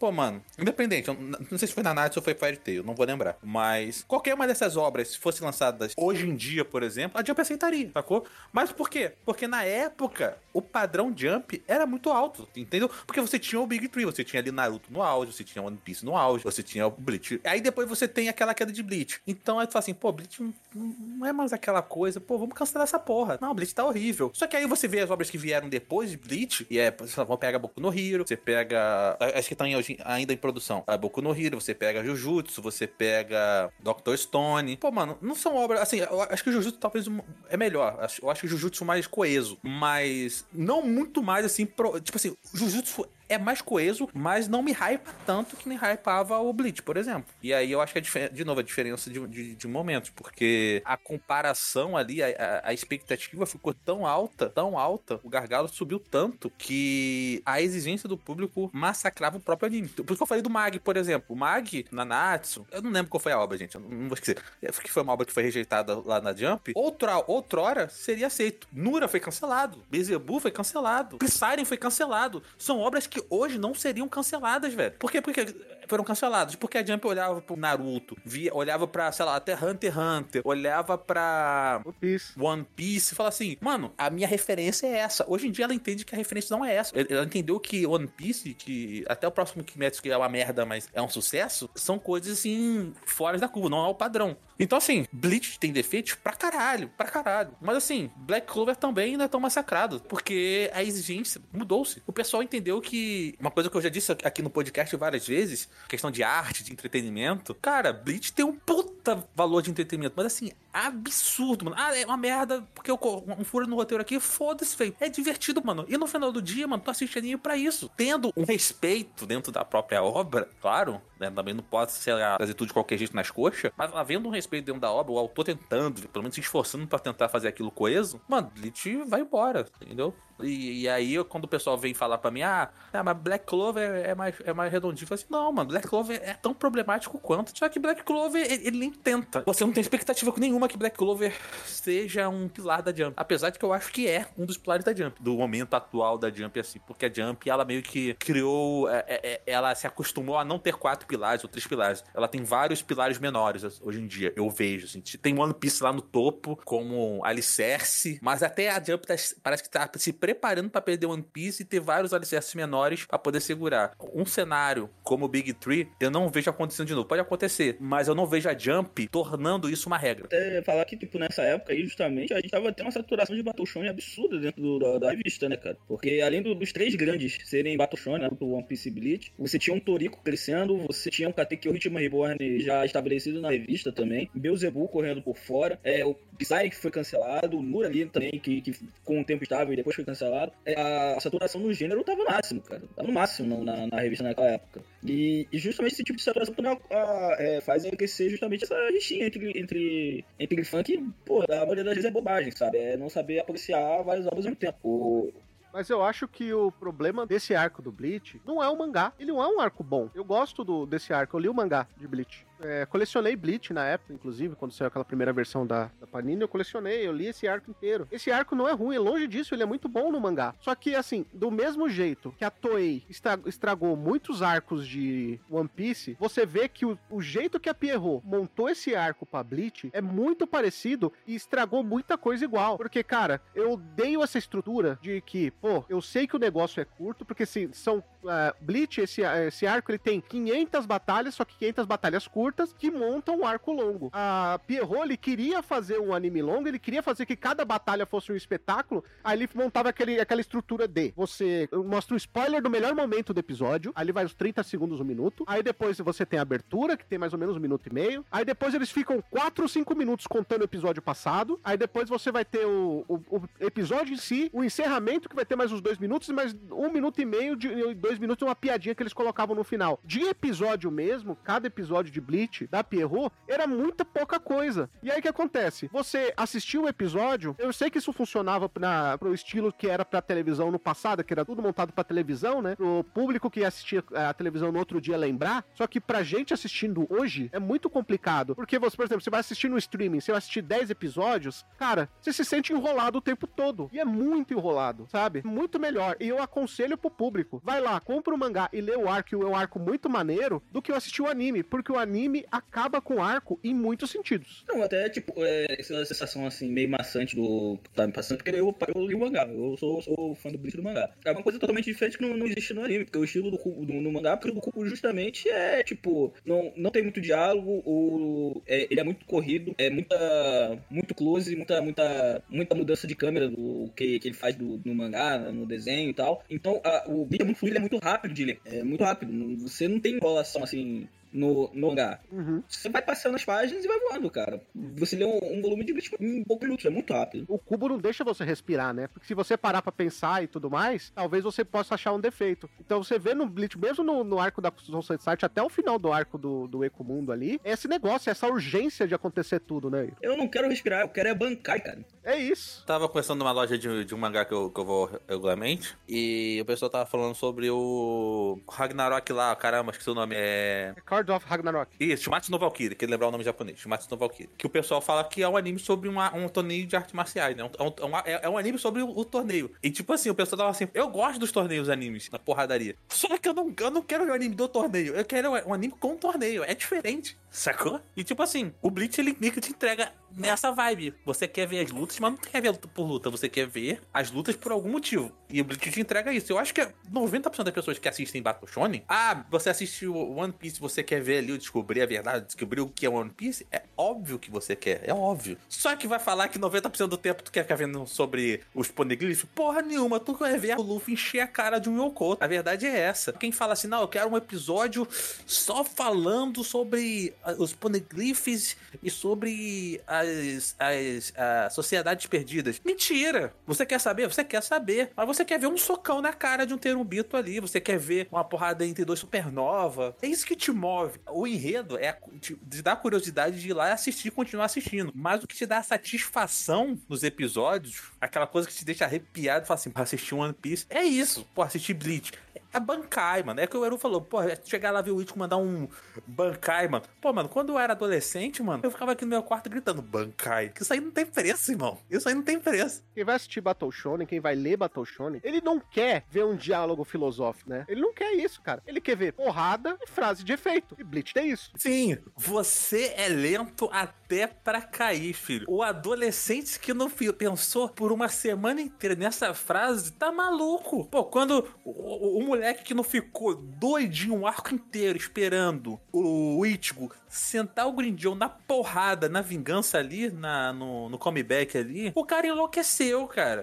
Speaker 2: Pô, mano, independente, não sei se foi na Natsu ou foi Fairy Tail, não vou lembrar. Mas qualquer uma dessas obras, se fosse lançadas hoje em dia, por exemplo, a Jump aceitaria, sacou? Mas por quê? Porque na época, o padrão Jump era muito alto, entendeu? Porque você tinha o Big Tree, você tinha ali Naruto no auge, você tinha One Piece no auge, você tinha o Bleach. Aí depois você tem aquela queda de Bleach. Então aí tu fala assim, pô, Bleach não, é mais aquela coisa, pô, vamos cancelar essa porra. Não, Bleach tá horrível. Só que aí você vê as obras que vieram depois de Bleach, e é, vamos pegar Boku no Hero, você pega. Acho que estão em hoje ainda em produção. A Boku no Hero, você pega Jujutsu, você pega Doctor Stone. Pô, mano, não são obras. Assim, eu acho que Jujutsu talvez é melhor. Eu acho que Jujutsu mais coeso. Mas não muito mais assim. pro- Tipo assim, Jujutsu é mais coeso, mas não me hypa tanto que nem hypava o Bleach, por exemplo. E aí eu acho que é de novo a diferença de, de, de momentos, porque a comparação ali, a, a- expectativa ficou tão alta, tão alta, o gargalo subiu tanto que a exigência do público massacrava o próprio anime. Por isso que eu falei do Mag, por exemplo. O Mag, Nanatsu, eu não lembro qual foi a obra, gente, eu não vou esquecer. Que foi uma obra que foi rejeitada lá na Jump. Outra, outrora seria aceito. Nura foi cancelado. Bezebu foi cancelado. Psyren foi cancelado. São obras que hoje não seriam canceladas, velho. Por quê? Porque foram canceladas? Porque a Jump olhava pro Naruto, via, olhava pra, sei lá, até Hunter x Hunter, olhava pra
Speaker 1: One Piece.
Speaker 2: One Piece e fala assim, mano, a minha referência é essa. Hoje em dia ela entende que a referência não é essa. Ela entendeu que One Piece, que até o próximo Kimetsu, que é uma merda, mas é um sucesso, são coisas assim, fora da curva, não é o padrão. Então, assim, Bleach tem defeitos pra caralho, pra caralho. Mas assim, Black Clover também não é tão massacrado, porque a exigência mudou-se. O pessoal entendeu que, uma coisa que eu já disse aqui no podcast várias vezes, questão de arte, de entretenimento, cara, Bleach tem um puta valor de entretenimento, mas assim, absurdo, mano. Ah, é uma merda, porque eu um furo no roteiro aqui, foda-se, velho. É divertido, mano. E no final do dia, mano, tu assiste anime pra isso. Tendo um respeito dentro da própria obra, claro, né? Também não pode, sei lá, fazer tudo de qualquer jeito nas coxas, mas havendo um respeito dentro da obra, o autor tentando, pelo menos se esforçando pra tentar fazer aquilo coeso, mano, Bleach vai embora, entendeu? E, e aí, quando o pessoal vem falar pra mim, ah, ah, mas Black Clover é mais, é mais redondinho, eu falo assim, não, mano, Black Clover é tão problemático quanto. Só que Black Clover, ele, ele nem tenta. Você não tem expectativa nenhuma que Black Clover seja um pilar da Jump. Apesar de que eu acho que é um dos pilares da Jump, do momento atual da Jump, assim, porque a Jump, ela meio que criou, é, é, é, ela se acostumou a não ter quatro pilares ou três pilares. Ela tem vários pilares menores hoje em dia, eu vejo, assim. Tem One Piece lá no topo, como alicerce, mas até a Jump tá- parece que tá se preparando pra perder One Piece e ter vários alicerces menores pra poder segurar. Um cenário como o Big Tree, eu não vejo acontecendo de novo. Pode acontecer, mas eu não vejo a Jump tornando isso uma regra.
Speaker 3: até falar que, tipo, nessa época aí, justamente, a gente tava tendo uma saturação de Battle Shonen absurda dentro do- da, da revista, né, cara? Porque além do- dos três grandes serem Battle Shonen, né, do One Piece Bleach, você tinha um Toriko crescendo, você tinha um Katekyo Ritmo Reborn já estabelecido na revista também, Beelzebub correndo por fora, é, o que foi cancelado, o Nura ali também, que, que com o tempo estava e depois foi cancelado. É, a, saturação no gênero tava no máximo, cara. Tava no máximo no- na, na revista naquela época. E, e justamente esse tipo de saturação é, faz enriquecer justamente essa rixinha entre, entre, entre que, pô, a maioria das vezes é bobagem, sabe? É não saber apreciar várias obras ao mesmo tempo. O-
Speaker 1: Mas eu acho que o problema desse arco do Bleach não é o mangá. Ele não é um arco bom. Eu gosto do, desse arco. Eu li o mangá de Bleach. É, colecionei Bleach na época, inclusive, quando saiu aquela primeira versão da, da Panini, eu colecionei, eu li esse arco inteiro. Esse arco não é ruim, longe disso, ele é muito bom no mangá. Só que, assim, do mesmo jeito que a Toei estra- estragou muitos arcos de One Piece, você vê que o, o jeito que a Pierrot montou esse arco pra Bleach é muito parecido e estragou muita coisa igual. Porque, cara, eu odeio essa estrutura de que, pô, eu sei que o negócio é curto, porque assim, são. é, Bleach, esse, esse arco, ele tem 500 batalhas, só que 500 batalhas curtas que montam um arco longo. A Pierrot, ele queria fazer um anime longo, ele queria fazer que cada batalha fosse um espetáculo, aí ele montava aquele, aquela estrutura de você mostra um spoiler do melhor momento do episódio, aí vai uns 30 segundos, um minuto, aí depois você tem a abertura, que tem mais ou menos um minuto e meio, aí depois eles ficam 4 ou 5 minutos contando o episódio passado, aí depois você vai ter o, o, o episódio em si, o encerramento, que vai ter mais uns dois minutos, e mais um minuto e meio, de dois minutos, uma piadinha que eles colocavam no final. De episódio mesmo, cada episódio de Bleach, da Pierrot, era muita pouca coisa. E aí o que acontece? Você assistiu o episódio, eu sei que isso funcionava pra, pro estilo que era pra televisão no passado, que era tudo montado pra televisão, né? Pro público que assistia eh, a televisão no outro dia lembrar, só que pra gente assistindo hoje é muito complicado, porque você, por exemplo, você vai assistir no streaming, você vai assistir 10 episódios, cara, você se sente enrolado o tempo todo. E é muito enrolado, sabe? Muito melhor. E eu aconselho pro público, vai lá, compra o mangá e lê o arco, e é um arco muito maneiro, do que eu assistir o anime, porque o anime acaba com o arco em muitos sentidos.
Speaker 3: Não, até, tipo, é, essa sensação, assim, meio maçante do tá me passando, porque eu, eu li o mangá, eu sou, sou fã do Bleach do mangá. É uma coisa totalmente diferente que não, não existe no anime, porque o estilo do do, mangá, porque o Cubo justamente é, tipo, não, não tem muito diálogo, o, é, ele é muito corrido, é muita, muito close, muita, muita, muita mudança de câmera do que, que ele faz do, no mangá, no desenho e tal. Então a- o Bleach é muito fluido, é muito rápido de ler. É muito rápido. Você não tem enrolação assim no, no mangá.
Speaker 1: Uhum.
Speaker 3: Você vai passando as páginas e vai voando, cara. Você lê um, um volume de Bleach em poucos minutos, é muito rápido.
Speaker 1: O cubo não deixa você respirar, né? Porque se você parar pra pensar e tudo mais, talvez você possa achar um defeito. Então você vê no Bleach, mesmo no, no arco da Soul Society, até o final do arco do, do Ecomundo ali, é esse negócio, essa urgência de acontecer tudo, né?
Speaker 3: Eu não quero respirar, eu quero é bancar, cara.
Speaker 1: É isso.
Speaker 2: Tava conversando numa loja de, de um mangá que eu, que eu vou regularmente. E o pessoal tava falando sobre o Ragnarok lá, caramba, esqueci o nome. É.
Speaker 1: Record of Ragnarok.
Speaker 2: Isso, Shumatsu no Valkyrie, que lembrar o nome japonês, Shumatsu no Valkyrie. Que o pessoal fala que é um anime sobre uma- um torneio de artes marciais, né? É um, é um- é- é um anime sobre o, o torneio. E tipo assim, o pessoal tava assim, eu gosto dos torneios animes, na porradaria. Só que eu não, eu não quero ver anime do torneio, eu quero um anime com torneio, é diferente, sacou? E tipo assim, o Bleach, ele meio que te entrega nessa vibe. Você quer ver as lutas, mas não quer ver luta por luta, você quer ver as lutas por algum motivo. E o Bleach te entrega isso. Eu acho que 90% das pessoas que assistem Battle Shonen, ah, você assiste One Piece, você quer ver ali, descobrir a verdade, descobrir o que é One Piece, é óbvio que você quer, é óbvio. Só que vai falar que 90% do tempo tu quer ficar vendo sobre os poneglyphs? Porra nenhuma, tu quer ver o Luffy encher a cara de um Yoko. A verdade é essa. Quem fala assim, não, eu quero um episódio só falando sobre ah, os poneglyphs e sobre as, as, as sociedades perdidas. Mentira! Você quer saber? Você quer saber. Mas você quer ver um socão na cara de um terumbito ali. Você quer ver uma porrada entre dois supernova. É isso que te move. O enredo é te, dá curiosidade de ir lá assistir e continuar assistindo. Mas o que te dá satisfação nos episódios, aquela coisa que te deixa arrepiado e fala assim, assistir One Piece, é isso. Pô, assistir Bleach. É Bankai, mano. É que o Eru falou, pô, chegar lá ver o Ichigo mandar um Bankai, mano. Pô, mano, quando eu era adolescente, mano, eu ficava aqui no meu quarto gritando Bankai. Que isso aí não tem preço, irmão. Isso aí não tem preço.
Speaker 1: Quem vai assistir Battle Shonen, quem vai ler Battle Shonen, ele não quer ver um diálogo filosófico, né? Ele não quer isso, cara. Ele quer ver porrada e frase de efeito. E Bleach tem isso.
Speaker 2: Sim, você é lento até pra cair, filho. O adolescente que não pensou por uma semana inteira nessa frase tá maluco. Pô, quando o, o- o moleque que não ficou doidinho o arco inteiro esperando o Ichigo sentar o Grindion na porrada, na vingança ali, na, no, no comeback ali, o cara enlouqueceu, cara.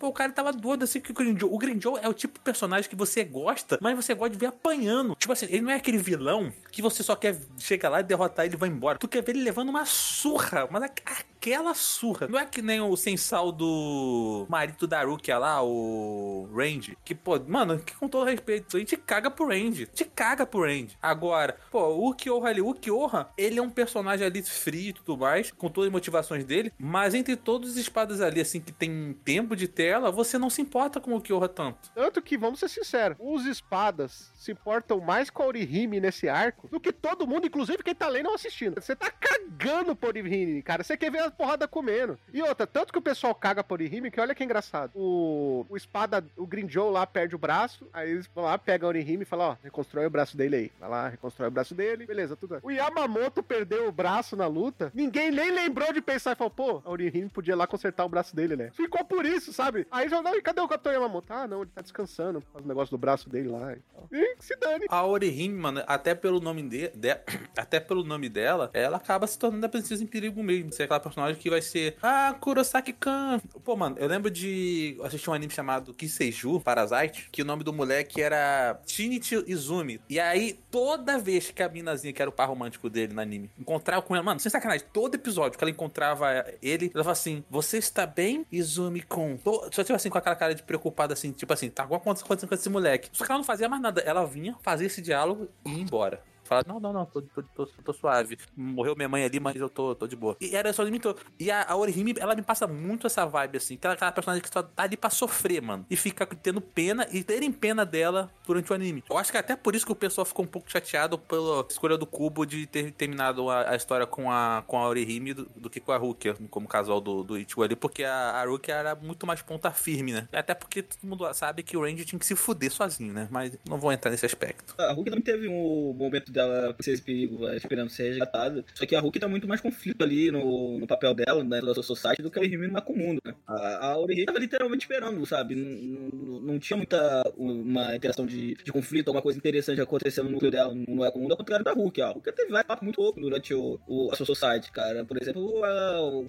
Speaker 2: O, o cara tava doido assim que o Grindion. O Grindion é o tipo de personagem que você gosta, mas você gosta de ver apanhando. Tipo assim, ele não é aquele vilão que você só quer chegar lá e derrotar ele e vai embora. Tu quer ver ele levando uma surra, mas aqu- aquela surra. Não é que nem o sensal do marido da Rukia lá, o Range, que, pô, mano, que com todo respeito, a gente caga pro Range. Te caga pro Range. Agora, pô, o Kyoha ali, o Kyoha, ele é um personagem ali frio e tudo mais, com todas as motivações dele, mas entre todos os espadas ali, assim, que tem tempo de tela, você não se importa com o Kyoha tanto.
Speaker 1: Tanto que, vamos ser sinceros, os espadas se importam mais com a Orihime nesse arco do que todo mundo, inclusive quem tá lendo ou assistindo. Você tá cagando por Orihime, cara. Você quer ver a porrada comendo. E outra, tanto que o pessoal caga por Orihime, que olha que engraçado. O, o espada, o Green Joe lá perde o braço, aí eles vão lá, pegam a Orihime e falam, ó, reconstrói o braço dele aí. Vai lá, reconstrói o braço dele, beleza, tudo. O Yamamoto perdeu o braço na luta, ninguém nem lembrou de pensar e falou, pô, a Orihime podia lá consertar o braço dele, né? Ficou por isso, sabe? Aí já, não, e cadê o Capitão Yamamoto? Ah, não, ele tá descansando, faz o negócio do braço dele lá e tal. E se dane.
Speaker 2: A Orihime, mano, até pelo nome de, de- até pelo nome dela, ela acaba se tornando a princesa em perigo mesmo. Ser aquela personagem que vai ser, ah, Kurosaki-kan. Pô, mano, eu lembro de assistir um anime chamado Kiseiju, Parasite, que o nome do moleque era Shinichi Izumi. E aí, toda vez que a minazinha, que era o par romântico dele no anime, encontrava com ela, mano, sem sacanagem, todo episódio que ela encontrava ele, ela falava assim, você está bem, Izumi-kun? To- Só tipo assim, com aquela cara de preocupada, assim, tipo assim, tá alguma coisa acontecendo com esse moleque. Só que ela não fazia mais nada. Ela vinha, fazia esse diálogo e ia embora. Fala, não, não, não, tô, tô, tô, tô suave. Morreu minha mãe ali, mas eu tô, tô de boa. E era só limitou. E a, a Orihime, ela me passa muito essa vibe, assim. Aquela, aquela personagem que só tá ali pra sofrer, mano. E fica tendo pena e terem pena dela durante o anime. Eu acho que até por isso que o pessoal ficou um pouco chateado pela escolha do Cubo de ter terminado a, a história com a, com a Orihime do, do que com a Rukia, como casal do, do Ichigo ali. Porque a, a Rukia era muito mais ponta firme, né? Até porque todo mundo sabe que o Range tinha que se fuder sozinho, né? Mas não vou entrar nesse aspecto.
Speaker 3: A Hulk também teve um momento Princesa Perigo é, esperando ser resgatada. Só que a Hulk tá muito mais conflito ali no, no papel dela, né, da sua society, do que a Orihime no Macomundo, né? A, a Orihime tava literalmente esperando, sabe? Não, não, tinha muita uma interação de, de conflito, alguma coisa interessante acontecendo no dela, no Macomundo, ao contrário da Hulk. A Hulk teve papos muito loucos durante o, o, a sua society, cara. Por exemplo,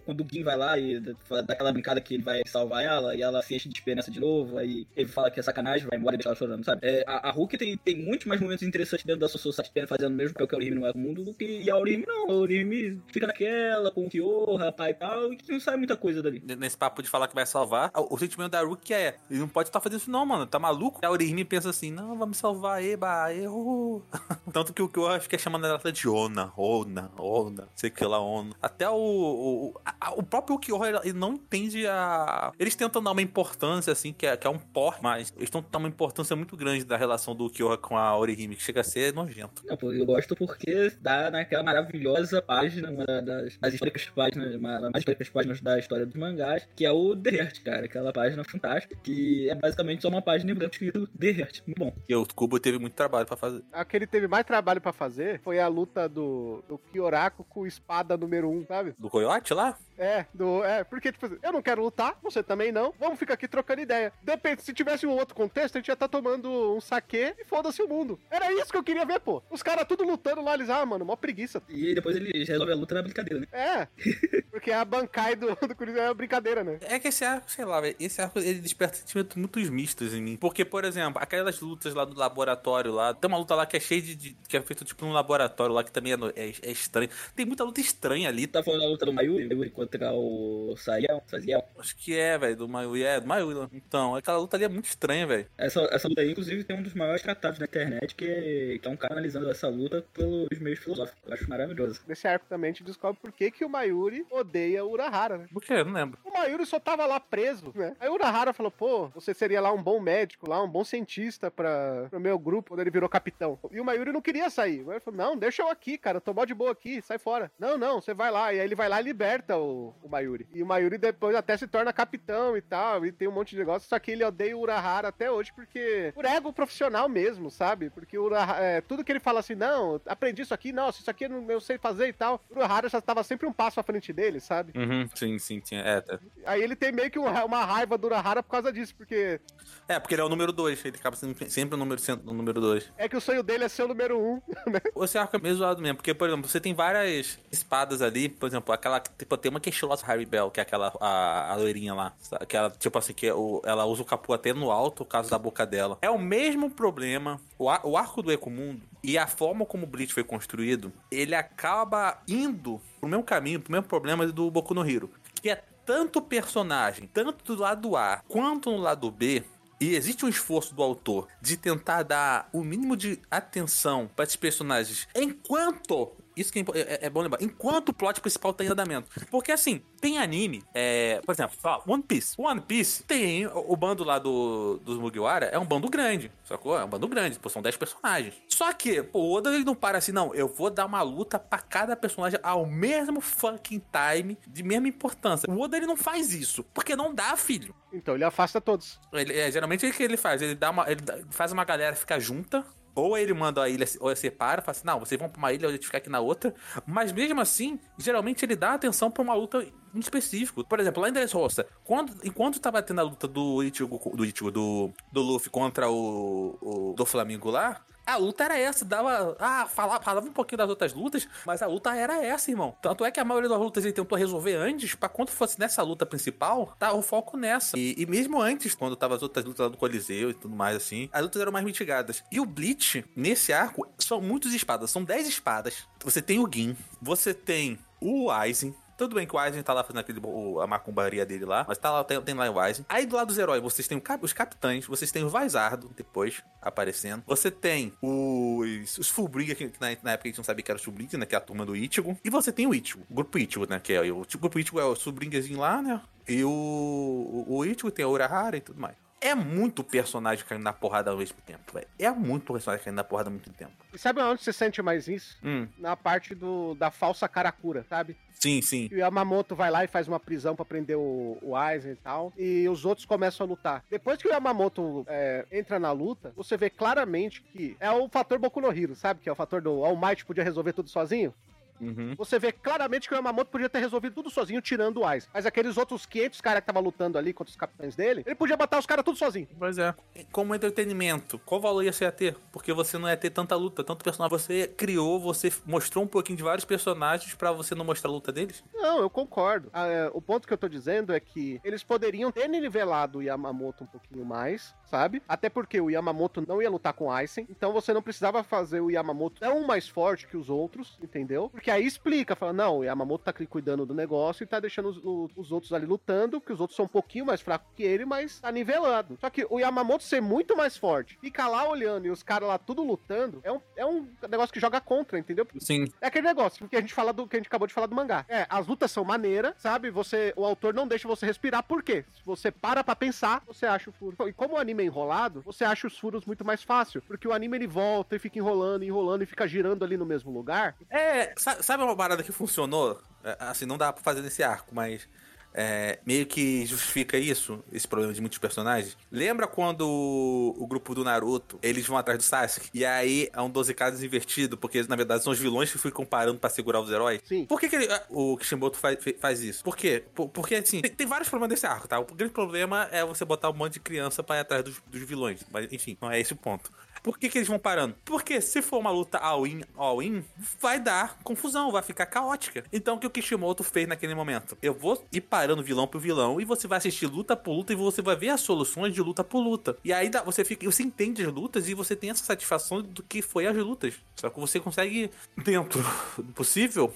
Speaker 3: quando o Gin vai lá e dá aquela brincada que ele vai salvar ela, e ela se enche de esperança de novo, aí ele fala que é sacanagem, vai embora e deixa ela chorando, sabe? É, a, a Hulk tem, tem muitos mais momentos interessantes dentro da sua society fazendo o mesmo papel que a Orihime no Eco Mundo do que e a Orihime não. A Orihime fica naquela, com o Kyo, rapaz e tal, e que não sai muita coisa dali.
Speaker 2: Nesse papo de falar que vai salvar, o, o sentimento da Ruki é: ele não pode estar fazendo isso, não, mano. Tá maluco? A Orihime pensa assim: não, vamos salvar, eba, eu. Tanto que o eu fica chamando ela de Ona, Ona, Ona, sei que lá, Ona. Até o. O, a- o próprio Kyo, ele não entende a. Eles tentam dar uma importância, assim, que é, que é um porte, mas eles estão dando uma importância muito grande da relação do Kyo com a Orihime, que chega a ser nojento.
Speaker 3: Não, pô, eu gosto porque dá naquela maravilhosa página, uma das, das históricas páginas, uma das mais históricas páginas da história dos mangás, que é o The Heart, cara. Aquela página fantástica, que é basicamente só uma página em branco escrito The Heart. Muito bom.
Speaker 2: E o Kubo teve muito trabalho pra fazer.
Speaker 1: A que ele teve mais trabalho pra fazer foi a luta do, do Kyoraku com espada número 1, sabe?
Speaker 2: Do Coyote lá?
Speaker 1: É, do, é, porque, tipo, assim, eu não quero lutar, você também não, vamos ficar aqui trocando ideia. Depende, se tivesse um outro contexto, a gente ia estar tomando um saquê e foda-se o mundo. Era isso que eu queria ver, pô. Os caras tudo lutando lá, eles, ah, mano, mó preguiça.
Speaker 3: E depois ele resolve a luta na brincadeira, né?
Speaker 1: É, porque a Bankai do, do Corinthians é uma brincadeira, né?
Speaker 2: É que esse arco, sei lá, velho, esse arco ele desperta sentimentos muito mistos em mim. Porque, por exemplo, aquelas lutas lá do laboratório lá, tem uma luta lá que é cheia de. de- que é feita tipo num laboratório lá, que também é, é, é estranho. Tem muita luta estranha ali.
Speaker 3: Tá falando da luta do Mayuri, Mayuri contra o Saiel, Saziel.
Speaker 2: Acho que é, velho, do Mayui. É, do Mayui. Então, aquela luta ali é muito estranha, velho.
Speaker 3: Essa, essa luta aí, inclusive, tem um dos maiores tratados na internet, que um cara analisando essa luta pelos meios filosóficos. Eu acho maravilhoso.
Speaker 1: Nesse arco também a gente descobre por que, que o Mayuri odeia o Urahara, né?
Speaker 2: Por quê? Eu não lembro.
Speaker 1: O Mayuri só tava lá preso, né? Aí o Urahara falou, pô, você seria lá um bom médico, lá um bom cientista pra, pro meu grupo, quando ele virou capitão. E o Mayuri não queria sair. O Mayuri falou, não, deixa eu aqui, cara, tô mó de boa aqui, sai fora. Não, não, você vai lá. E aí ele vai lá e liberta o, o Mayuri. E o Mayuri depois até se torna capitão e tal, e tem um monte de negócio, só que ele odeia o Urahara até hoje, porque por ego profissional mesmo, sabe? Porque o Urahara, é, tudo que ele fala assim, não, aprendi isso aqui, nossa, isso aqui eu, não, eu sei fazer e tal. O Urahara já tava sempre um passo à frente dele, sabe?
Speaker 2: Uhum, sim, sim, tinha. É, tá.
Speaker 1: Aí ele tem meio que um- uma raiva do Urahara por causa disso, porque
Speaker 2: é, porque ele é o número 2. Ele acaba sendo sempre o número, sendo o número 2.
Speaker 1: é que o sonho dele é ser o número um, né?
Speaker 2: Esse arco é meio zoado mesmo, porque, por exemplo, você tem várias espadas ali, por exemplo, aquela, tipo, tem uma que é estilosa Harry Bell, que é aquela, a, a loirinha lá, que ela, tipo assim, que o, ela usa o capu até no alto, por causa da boca dela. É o mesmo problema, o, o arco do Ecomundo e a forma como o Bleach foi construído, ele acaba indo pro mesmo caminho, pro mesmo problema do Boku no Hero, que é tanto personagem, tanto do lado A quanto no lado B, e existe um esforço do autor de tentar dar o mínimo de atenção para esses personagens enquanto. Isso que é, impo- é- é bom lembrar. Enquanto o plot principal tá em andamento. Porque assim, tem anime. É, por exemplo, One Piece. One Piece tem o, o bando lá do, dos Mugiwara. É um bando grande. Sacou? É um bando grande. Pô, são 10 personagens. Só que, pô, o Oda ele não para assim, não. Eu vou dar uma luta pra cada personagem ao mesmo fucking time, de mesma importância. O Oda ele não faz isso. Porque não dá, filho.
Speaker 1: Então ele afasta todos.
Speaker 2: Ele, é, geralmente o que ele faz? Ele, dá uma, ele faz uma galera ficar junta. Ou ele manda a ilha, ou ele separa, fala assim, não, vocês vão pra uma ilha, a gente fica aqui na outra. Mas mesmo assim, geralmente ele dá atenção pra uma luta em específico. Por exemplo, lá em Dressrosa, quando, enquanto tava tendo a luta do Ichigo, do, Ichigo, do, do Luffy contra o, o do Flamengo lá, a luta era essa, dava. Ah, falava, falava um pouquinho das outras lutas, mas a luta era essa, irmão. Tanto é que a maioria das lutas ele tentou resolver antes, pra quando fosse nessa luta principal, tá o foco nessa. E, e mesmo antes, quando tava as outras lutas lá do Coliseu e tudo mais assim, as lutas eram mais mitigadas. E o Bleach, nesse arco, são muitas espadas, são 10 espadas. Você tem o Gin, você tem o Aizen, tudo bem que o Aizen tá lá fazendo aquele, o- a macumbaria dele lá, mas tá lá, tem, tem lá o Aizen. Aí do lado dos heróis, vocês têm o os capitães, vocês têm o Vizardo, depois, aparecendo. Você tem os, os Fullbringer, que, na, na época a gente não sabia que era os Fullbringer, né, que é a turma do Ichigo. E você tem o Ichigo, o grupo Ichigo, né, que é o, o grupo Ichigo é o Fullbringerzinho lá, né, e o, o, o Ichigo tem a Urahara e tudo mais. É muito personagem caindo na porrada ao mesmo tempo, velho. É muito personagem caindo na porrada ao mesmo tempo.
Speaker 1: E sabe onde você sente mais isso?
Speaker 2: Hum,
Speaker 1: Na parte do, da falsa Karakura, sabe?
Speaker 2: sim, sim.
Speaker 1: E o Yamamoto vai lá e faz uma prisão pra prender o, o Aizen e tal. E os outros começam a lutar. Depois que o Yamamoto é, entra na luta, você vê claramente que é o fator Boku no Hero, sabe? Que é o fator do All Might podia resolver tudo sozinho.
Speaker 2: Uhum.
Speaker 1: Você vê claramente que o Yamamoto podia ter resolvido tudo sozinho, tirando o Aizen. Mas aqueles outros 500 caras que estavam lutando ali contra os capitães dele, ele podia matar os caras tudo sozinho.
Speaker 2: Pois é. Como entretenimento, qual valor ia você ia ter? Porque você não ia ter tanta luta, tanto personagem. Você criou, você mostrou um pouquinho de vários personagens pra você não mostrar a luta deles?
Speaker 1: Não, eu concordo. Ah, é, o ponto que eu tô dizendo é que eles poderiam ter nivelado o Yamamoto um pouquinho mais, sabe? Até porque o Yamamoto não ia lutar com o Aizen, então você não precisava fazer o Yamamoto tão mais forte que os outros, entendeu? Porque aí explica, fala, não, o Yamamoto tá cuidando do negócio e tá deixando os, os outros ali lutando, que os outros são um pouquinho mais fracos que ele, mas tá nivelado. Só que o Yamamoto ser muito mais forte, ficar lá olhando e os caras lá tudo lutando, é um, é um negócio que joga contra, entendeu?
Speaker 2: Sim.
Speaker 1: É aquele negócio que a gente fala do que a gente acabou de falar do mangá. É, as lutas são maneiras, sabe? Você, o autor não deixa você respirar. Por quê? Se você para pra pensar, você acha o furo. E como o anime é enrolado, você acha os furos muito mais fácil, porque o anime ele volta e fica enrolando, enrolando e fica girando ali no mesmo lugar.
Speaker 2: É, sabe uma parada que funcionou? É, Assim, não dá pra fazer nesse arco, mas é, meio que justifica isso, esse problema de muitos personagens. Lembra quando o, o grupo do Naruto, eles vão atrás do Sasuke, e aí é um 12 caras invertido, porque na verdade são os vilões que ficam parando pra segurar os heróis?
Speaker 1: Sim.
Speaker 2: Por que, que ele- o Kishimoto faz, faz isso? Por quê? Por- porque, assim, tem, tem vários problemas desse arco, tá? O grande problema é você botar um monte de criança pra ir atrás dos, dos vilões. Mas, enfim, não é esse o ponto. Por que, que eles vão parando? Porque se for uma luta all-in, all-in, vai dar confusão, vai ficar caótica. Então o que o Kishimoto fez naquele momento? Eu vou ir parando vilão por vilão e você vai assistir luta por luta e você vai ver as soluções de luta por luta. E aí você fica, você entende as lutas e você tem essa satisfação do que foi as lutas. Só que você consegue, dentro do possível,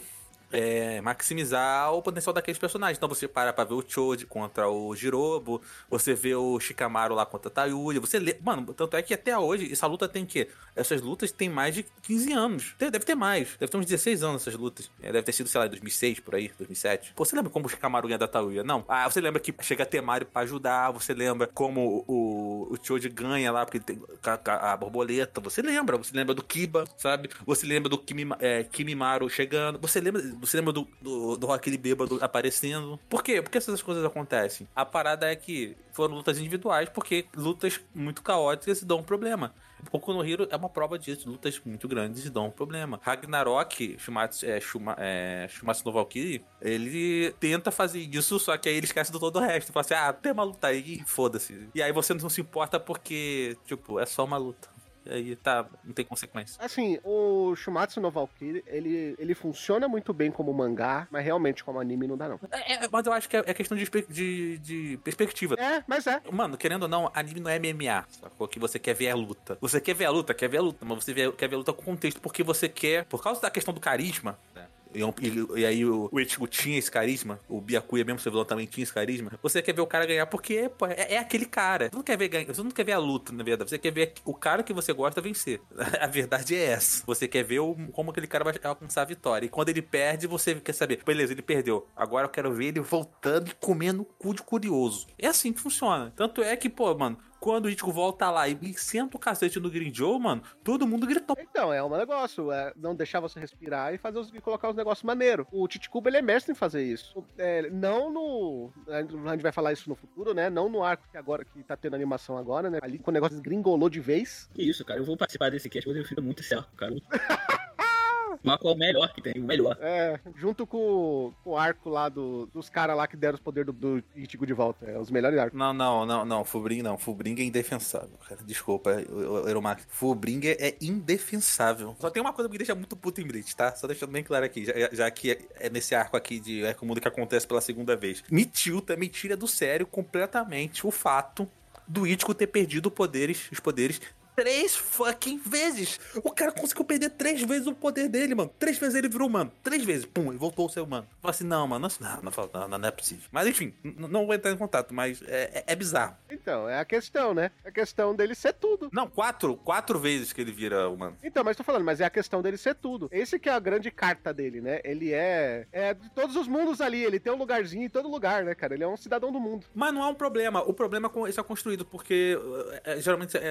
Speaker 2: é, maximizar o potencial daqueles personagens. Então você para pra ver o Choji contra o Jirobo, você vê o Shikamaru lá contra a Tayuya, você lê... Mano, tanto é que até hoje essa luta tem que Essas lutas têm mais de 15 anos. Deve ter mais. Deve ter uns 16 anos essas lutas. É, deve ter sido, sei lá, em 2006, por aí, 2007. Pô, você lembra como o Shikamaru ganha da Tayuya? Não. Ah, você lembra que chega a ter pra ajudar, você lembra como o, o Choji ganha lá, porque tem a, a- a borboleta. Você lembra, você lembra do Kiba, sabe? Você lembra do Kimi, é, Kimimaru chegando. Você lembra, você lembra do, do, do Lee bêbado aparecendo. Por quê? Por que essas coisas acontecem? A parada é que foram lutas individuais, porque lutas muito caóticas dão um problema. Boku no Hero é uma prova disso, lutas muito grandes dão um problema. Ragnarok, Shumatsu, é, Shuma, é, Shumatsu no Valkyrie, ele tenta fazer isso, só que aí ele esquece do todo o resto. Fala assim, ah, tem uma luta aí, foda-se. E aí você não se importa porque, tipo, é só uma luta. E aí tá, não tem consequência.
Speaker 1: Assim, o Shumatsu no Valkyrie, ele, ele funciona muito bem como mangá, mas realmente como anime não dá não.
Speaker 2: É, é, mas eu acho que é, é questão de, de, de perspectiva.
Speaker 1: É, mas é.
Speaker 2: Mano, querendo ou não, anime não é MMA, sacou? Que você quer ver a luta. Você quer ver a luta, quer ver a luta, mas você vê- quer ver a luta com contexto, porque você quer, por causa da questão do carisma, né? E, e- e aí o, o Ichigo tinha esse carisma, o Byakuya mesmo, seu vilão também tinha esse carisma. Você quer ver o cara ganhar porque pô, é, é aquele cara. Você não quer ver ganhar, você não quer ver a luta, na verdade. Você quer ver o cara que você gosta vencer. A verdade é essa. Você quer ver o- como aquele cara vai alcançar a vitória. E quando ele perde, você quer saber, beleza, ele perdeu. Agora eu quero ver ele voltando e comendo o cu de curioso. É assim que funciona. Tanto é que, pô, mano, quando o Ichigo volta lá e senta o cacete no Grinjo, mano, todo mundo gritou.
Speaker 1: Então, é um negócio, é não deixar você respirar e fazer os, e colocar os negócios maneiros. O Titicuba, ele é mestre em fazer isso. É, não no... A gente vai falar isso no futuro, né? Não no arco que agora, que tá tendo animação agora, né? Ali, quando o negócio gringolou de vez.
Speaker 3: Que isso, cara. Eu vou participar desse cast, eu defino muito arco, cara. Mas qual é o melhor que tem? O melhor.
Speaker 1: É, junto com, com o arco lá do, dos caras lá que deram os poderes do, do Ichigo de volta. É os melhores arcos.
Speaker 2: Não, não, não, não, Fubring não. Fubring é indefensável, cara. Desculpa, Eromax. Fubring é indefensável. Só tem uma coisa que me deixa muito puto em Bleach, tá? Só deixando bem claro aqui, já, já que é, é nesse arco aqui de Arco Mundo que acontece pela segunda vez. Me tilta, me tira do sério completamente o fato do Ichigo ter perdido poderes, os poderes três fucking vezes. O cara conseguiu perder três vezes o poder dele, mano. Três vezes ele virou humano. Três vezes, pum, e voltou a ser humano. Fala assim, não, mano, não, não, não, não, é possível. Mas enfim, não vou entrar em contato, mas é, é- é bizarro.
Speaker 1: Então, é a questão, né? É a questão dele ser tudo.
Speaker 2: Não, quatro, quatro vezes que ele vira humano.
Speaker 1: Então, mas tô falando, mas é a questão dele ser tudo. Esse que é a grande carta dele, né? Ele é, é de todos os mundos ali, ele tem um lugarzinho em todo lugar, né, cara? Ele é um cidadão do mundo.
Speaker 2: Mas não há um problema. O problema é com isso é construído, porque é, é, geralmente é,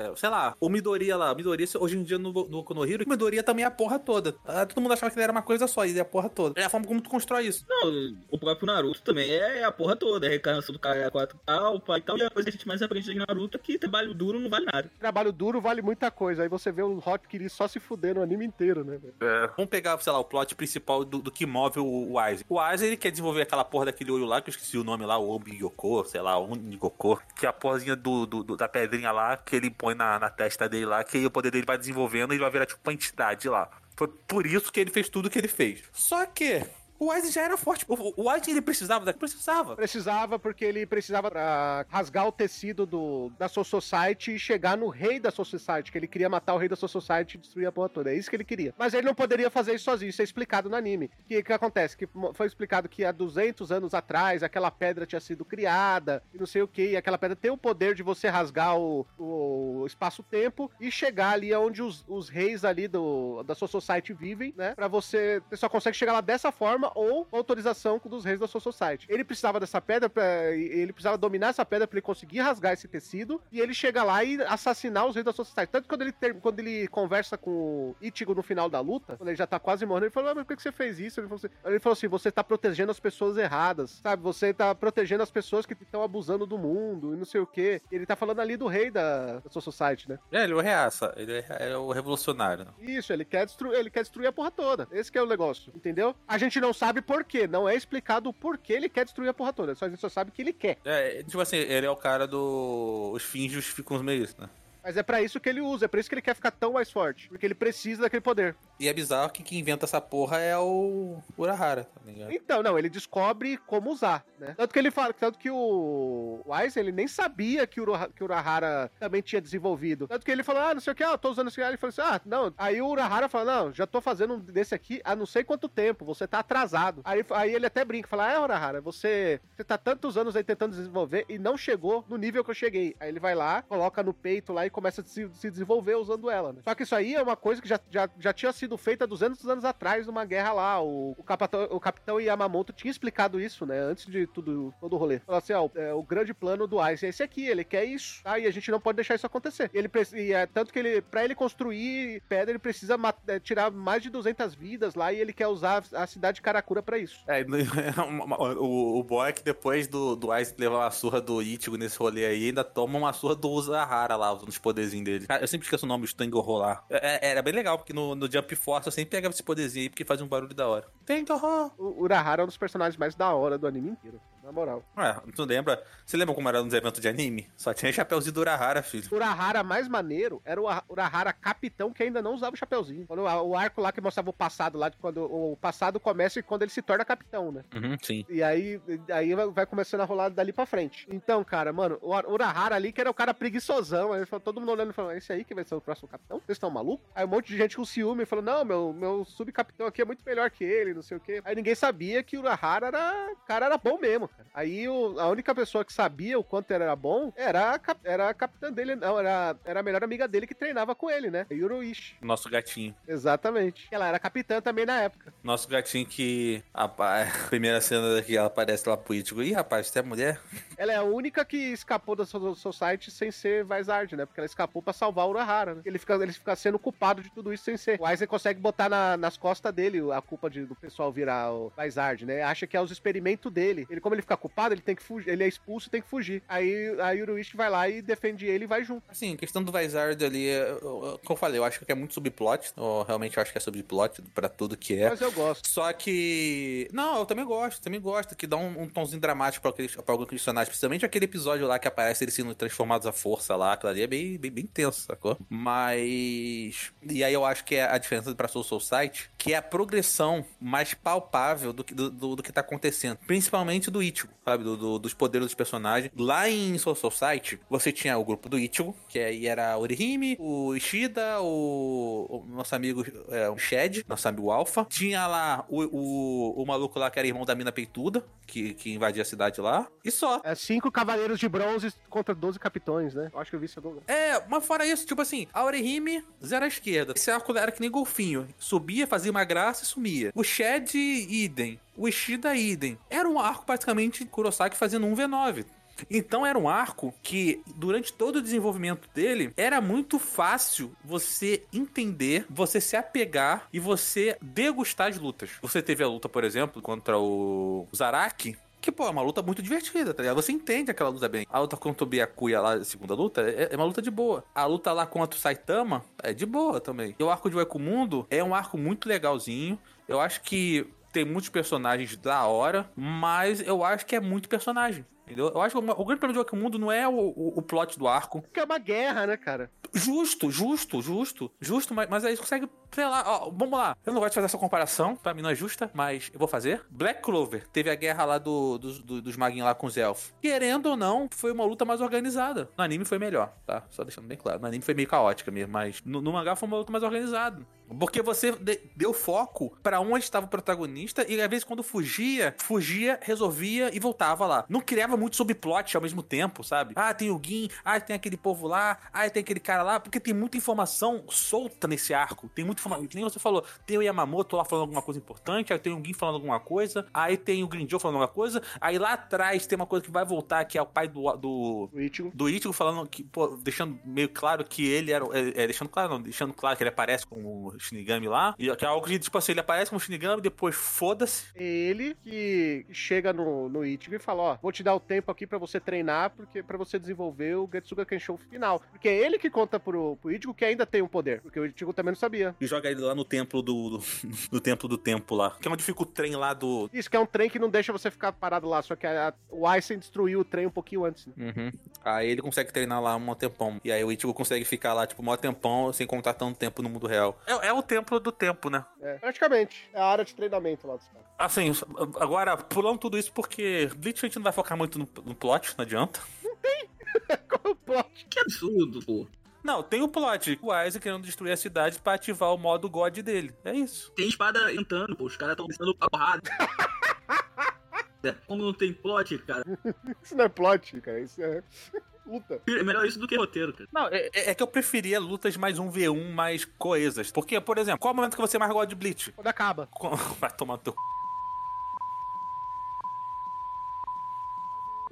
Speaker 2: é, Sei lá, o Midoriya lá. Midoriya, hoje em dia no, no Boku no Hero, o Midoriya também é a porra toda. Ah, todo mundo achava que ele era uma coisa só, e ele é a porra toda. É a forma como tu constrói isso.
Speaker 3: Não, o próprio Naruto também é a porra toda, é a reencarnação do cara 4 tal, pai e tal. E a coisa que a gente mais aprende de Naruto é que trabalho duro não vale nada.
Speaker 1: Trabalho duro vale muita coisa. Aí você vê o Hot Kiri só se fuder no anime inteiro, né? velho?
Speaker 2: Vamos pegar, sei lá, o plot principal do, do que move o, o Aizen. O Aizen, ele quer desenvolver aquela porra daquele olho lá, que eu esqueci o nome lá, o Ombigoko, sei lá, o Unigoko, que é a porrazinha do, do- do- da pedrinha lá, que ele põe na, na testa dele lá, que o poder dele vai desenvolvendo e vai virar tipo uma entidade lá. Foi por isso que ele fez tudo que ele fez. Só que o Aizen já era forte. O, o Aizen, ele precisava daquilo? Precisava.
Speaker 1: Precisava, porque ele precisava pra rasgar o tecido do, da Soul Society e chegar no rei da Soul Society, que ele queria matar o rei da Soul Society e destruir a porra toda. É isso que ele queria. Mas ele não poderia fazer isso sozinho, isso é explicado no anime. O que, que acontece? Que foi explicado que há 200 anos atrás aquela pedra tinha sido criada e não sei o que, e aquela pedra tem o poder de você rasgar o, o espaço-tempo e chegar ali onde os, os reis ali do, da Soul Society vivem, né? Pra você, você só consegue chegar lá dessa forma ou autorização dos reis da Soul Society. Ele precisava dessa pedra, pra, ele precisava dominar essa pedra pra ele conseguir rasgar esse tecido e ele chega lá e assassinar os reis da Soul Society. Tanto que quando ele, ter- quando ele conversa com o Ichigo no final da luta, quando ele já tá quase morrendo, ele falou: ah, mas por que que você fez isso? Ele falou, assim, ele falou assim: você tá protegendo as pessoas erradas, sabe? Você tá protegendo as pessoas que estão abusando do mundo e não sei o quê. Ele tá falando ali do rei da, da Soul Society, né?
Speaker 2: É, ele é o reaça. Ele é, é o revolucionário.
Speaker 1: Isso, ele quer, destruir, ele quer destruir a porra toda. Esse que é o negócio, entendeu? A gente não sabe por quê, não é explicado o porquê ele quer destruir a porra toda. Só, a gente só sabe que ele quer.
Speaker 2: É, tipo assim, ele é o cara do. Os fins justificam os meios, né?
Speaker 1: Mas é pra isso que ele usa, é pra isso que ele quer ficar tão mais forte. Porque ele precisa daquele poder.
Speaker 2: E é bizarro que quem inventa essa porra é o Urahara, tá ligado?
Speaker 1: Então, não, ele descobre como usar, né? Tanto que ele fala, tanto que o, Aizen, ele nem sabia que o, que o Urahara também tinha desenvolvido. Tanto que ele falou, ah, não sei o que, ah, eu tô usando esse cara. Ele falou assim, ah, não. Aí o Urahara fala, não, já tô fazendo um desse aqui há não sei quanto tempo, você tá atrasado. Aí, aí ele até brinca, fala, ah, Urahara, você, você tá tantos anos aí tentando desenvolver e não chegou no nível que eu cheguei. Aí ele vai lá, coloca no peito lá e começa a se, se desenvolver usando ela, né? Só que isso aí é uma coisa que já, já, já tinha sido feita 200 anos atrás numa guerra lá. O, o, capitão, o capitão Yamamoto tinha explicado isso, né? Antes de tudo, todo o rolê. Falou assim, ó, é, o grande plano do Ice é esse aqui, ele quer isso, tá? E a gente não pode deixar isso acontecer. E ele e é tanto que ele, pra ele construir pedra, ele precisa é, tirar mais de 200 vidas lá e ele quer usar a cidade de Karakura pra isso.
Speaker 2: É, o, o boy é que depois do, do Ice levar uma surra do Ichigo nesse rolê aí, ainda toma uma surra do Urahara lá, usando os poderzinhos dele. Cara, eu sempre esqueço o nome, o Stangorro lá. É, é- era bem legal, porque no, no Jump Force eu sempre pegava esse poderzinho aí, porque fazia um barulho da hora. Stangorro!
Speaker 1: O Urahara é um dos personagens mais da hora do anime inteiro, na moral.
Speaker 2: Ué, tu lembra? Você lembra como era nos eventos de anime? Só tinha chapéuzinho do Urahara, filho.
Speaker 1: O Urahara mais maneiro era o Ura- Urahara capitão que ainda não usava o a- o arco lá que mostrava o passado lá, de quando o passado começa e quando ele se torna capitão, né?
Speaker 2: Uhum, sim.
Speaker 1: E aí, aí vai- começando a rolar dali pra frente. Então, cara, mano, o Ur- Urahara ali, que era o cara preguiçosão, aí todo mundo olhando e falando, esse aí que vai ser o próximo capitão? Vocês estão malucos? Aí um monte de gente com ciúme falou, não, meu, meu subcapitão aqui é muito melhor que ele, não sei o quê. Aí ninguém sabia que o Urahara era, o cara era bom mesmo, cara. Aí o- a única pessoa que sabia o quanto ele era bom era a, era a capitã dele, não, era, era a melhor amiga dele que treinava com ele, né? A Yuruishi.
Speaker 2: Nosso gatinho.
Speaker 1: Exatamente. Ela era capitã também na época.
Speaker 2: Nosso gatinho que. Rapaz, primeira cena que ela aparece lá pro Ichigo. Ih, rapaz, você é mulher?
Speaker 1: Ela é a única que escapou da So- Society sem ser Vizard, né? Porque ela escapou pra salvar o Urahara, né? Ele fica, ele fica sendo culpado de tudo isso sem ser. O Aizen consegue botar na- nas costas dele a culpa de- do pessoal virar o Vizard, né? Acha que é os experimentos dele. Ele, como ele fica culpado, ele tem que fugir. Ele é expulso e tem que fugir. Aí a Yuruishi vai lá e defende ele e vai junto.
Speaker 2: Assim, questão do Vizard ali, eu- eu- como eu falei, eu acho que é muito subplot. Eu realmente acho que é subplot pra tudo que é.
Speaker 1: Mas eu gosto.
Speaker 2: Só que. Não, eu também gosto, também gosto, que dá um, um tomzinho dramático pra, aqueles, pra alguns personagens, principalmente aquele episódio lá que aparece eles sendo transformados à força lá, aquilo ali é bem, bem, bem tenso, sacou? Mas. E aí eu acho que é a diferença pra Soul Society, que é a progressão mais palpável do que, do, do, do que tá acontecendo. Principalmente do Ichigo, sabe? Do, do- dos poderes dos personagens. Lá em Soul Society, você tinha o grupo do Ichigo, que aí era o Orihime, o Ishida, o, o nosso amigo é, o Shed, nosso amigo Alpha. Tinha lá o, o, o maluco lá que era irmão da mina peituda, que, que invadia a cidade lá. E só.
Speaker 1: É cinco cavaleiros de bronze contra 12 capitões, né? Eu acho que eu vi isso lugar.
Speaker 2: É, mas fora isso, tipo assim, a Orihime, zero à esquerda. Esse arco era que nem golfinho. Subia, fazia uma graça e sumia. O Shed, idem. O Ishida, idem. Era um arco basicamente Kurosaki fazendo um V9. Então era um arco que, durante todo o desenvolvimento dele, era muito fácil você entender, você se apegar e você degustar as lutas. Você teve a luta, por exemplo, contra o Zaraki, que, pô, é uma luta muito divertida, tá ligado? Você entende aquela luta bem. A luta contra o Byakuya lá, a segunda luta, é, é uma luta de boa. A luta lá contra o Saitama é de boa também. E o arco de Mundo é um arco muito legalzinho. Eu acho que tem muitos personagens da hora, mas eu acho que é muito personagem. Entendeu? Eu acho que o grande problema de Mundo não é o, o, o plot do arco.
Speaker 1: Porque é uma guerra, né, cara?
Speaker 2: Justo, justo, justo, justo, mas, mas aí você consegue, sei lá, ó, vamos lá. Eu não gosto de fazer essa comparação, pra mim não é justa, mas eu vou fazer. Black Clover teve a guerra lá do, dos- do- dos maguinhos lá com os elfos. Querendo ou não, foi uma luta mais organizada. No anime foi melhor, tá? Só deixando bem claro. No anime foi meio caótica mesmo, mas no, no mangá foi uma luta mais organizada. Porque você de- deu foco pra onde estava o protagonista e às vezes quando fugia, fugia, resolvia e voltava lá. Não criava muito subplot ao mesmo tempo, sabe? Ah, tem o Gin, ah, tem aquele povo lá, ah, tem aquele cara lá, porque tem muita informação solta nesse arco. Tem muita informação, que nem você falou, tem o Yamamoto lá falando alguma coisa importante, aí tem o Gin falando alguma coisa, aí tem o Green Joe falando alguma coisa, aí lá atrás tem uma coisa que vai voltar, que é o pai do, do,
Speaker 1: O Ichigo.
Speaker 2: do Ichigo falando que, pô, deixando meio claro que ele era. É, é, deixando claro, não, deixando claro que ele aparece como Shinigami lá. E que é algo que, tipo assim, ele aparece como Shinigami, depois foda-se.
Speaker 1: É ele que chega no, no Ichigo e fala, ó, vou te dar o tempo aqui pra você treinar, porque para você desenvolver o Getsuga Kensho final. Porque é ele que conta pro, pro Ichigo que ainda tem um poder, porque o Ichigo também não sabia.
Speaker 2: E joga ele lá no templo do. do, no templo do tempo lá. Que é onde fica o trem lá do.
Speaker 1: Isso que é um trem que não deixa você ficar parado lá, só que a- o Aizen destruiu o trem um pouquinho antes. né?
Speaker 2: Uhum. Aí ele consegue treinar lá um tempão. E aí o Ichigo consegue ficar lá, tipo, um tempão sem contar tanto tempo no mundo real. É, é o templo do tempo, né?
Speaker 1: É, praticamente. É a área de treinamento lá dos caras.
Speaker 2: Assim, agora, pulando tudo isso, porque Bleach a gente não vai focar muito no, no plot, não adianta.
Speaker 1: Qual é o plot?
Speaker 3: Que absurdo, pô.
Speaker 2: Não, tem o plot. O Isaac querendo destruir a cidade pra ativar o modo God dele. É isso.
Speaker 3: Tem espada entrando, pô. Os caras estão pensando a porrada. É, Como não tem plot, cara.
Speaker 1: Isso não é plot, cara. Isso é luta.
Speaker 3: É melhor isso do que roteiro, cara.
Speaker 2: Não, é, é que eu preferia lutas mais 1v1, mais coesas. Porque, por exemplo, qual é o momento que você mais gosta de Bleach?
Speaker 1: Quando acaba.
Speaker 2: Com- Vai tomar teu. c****.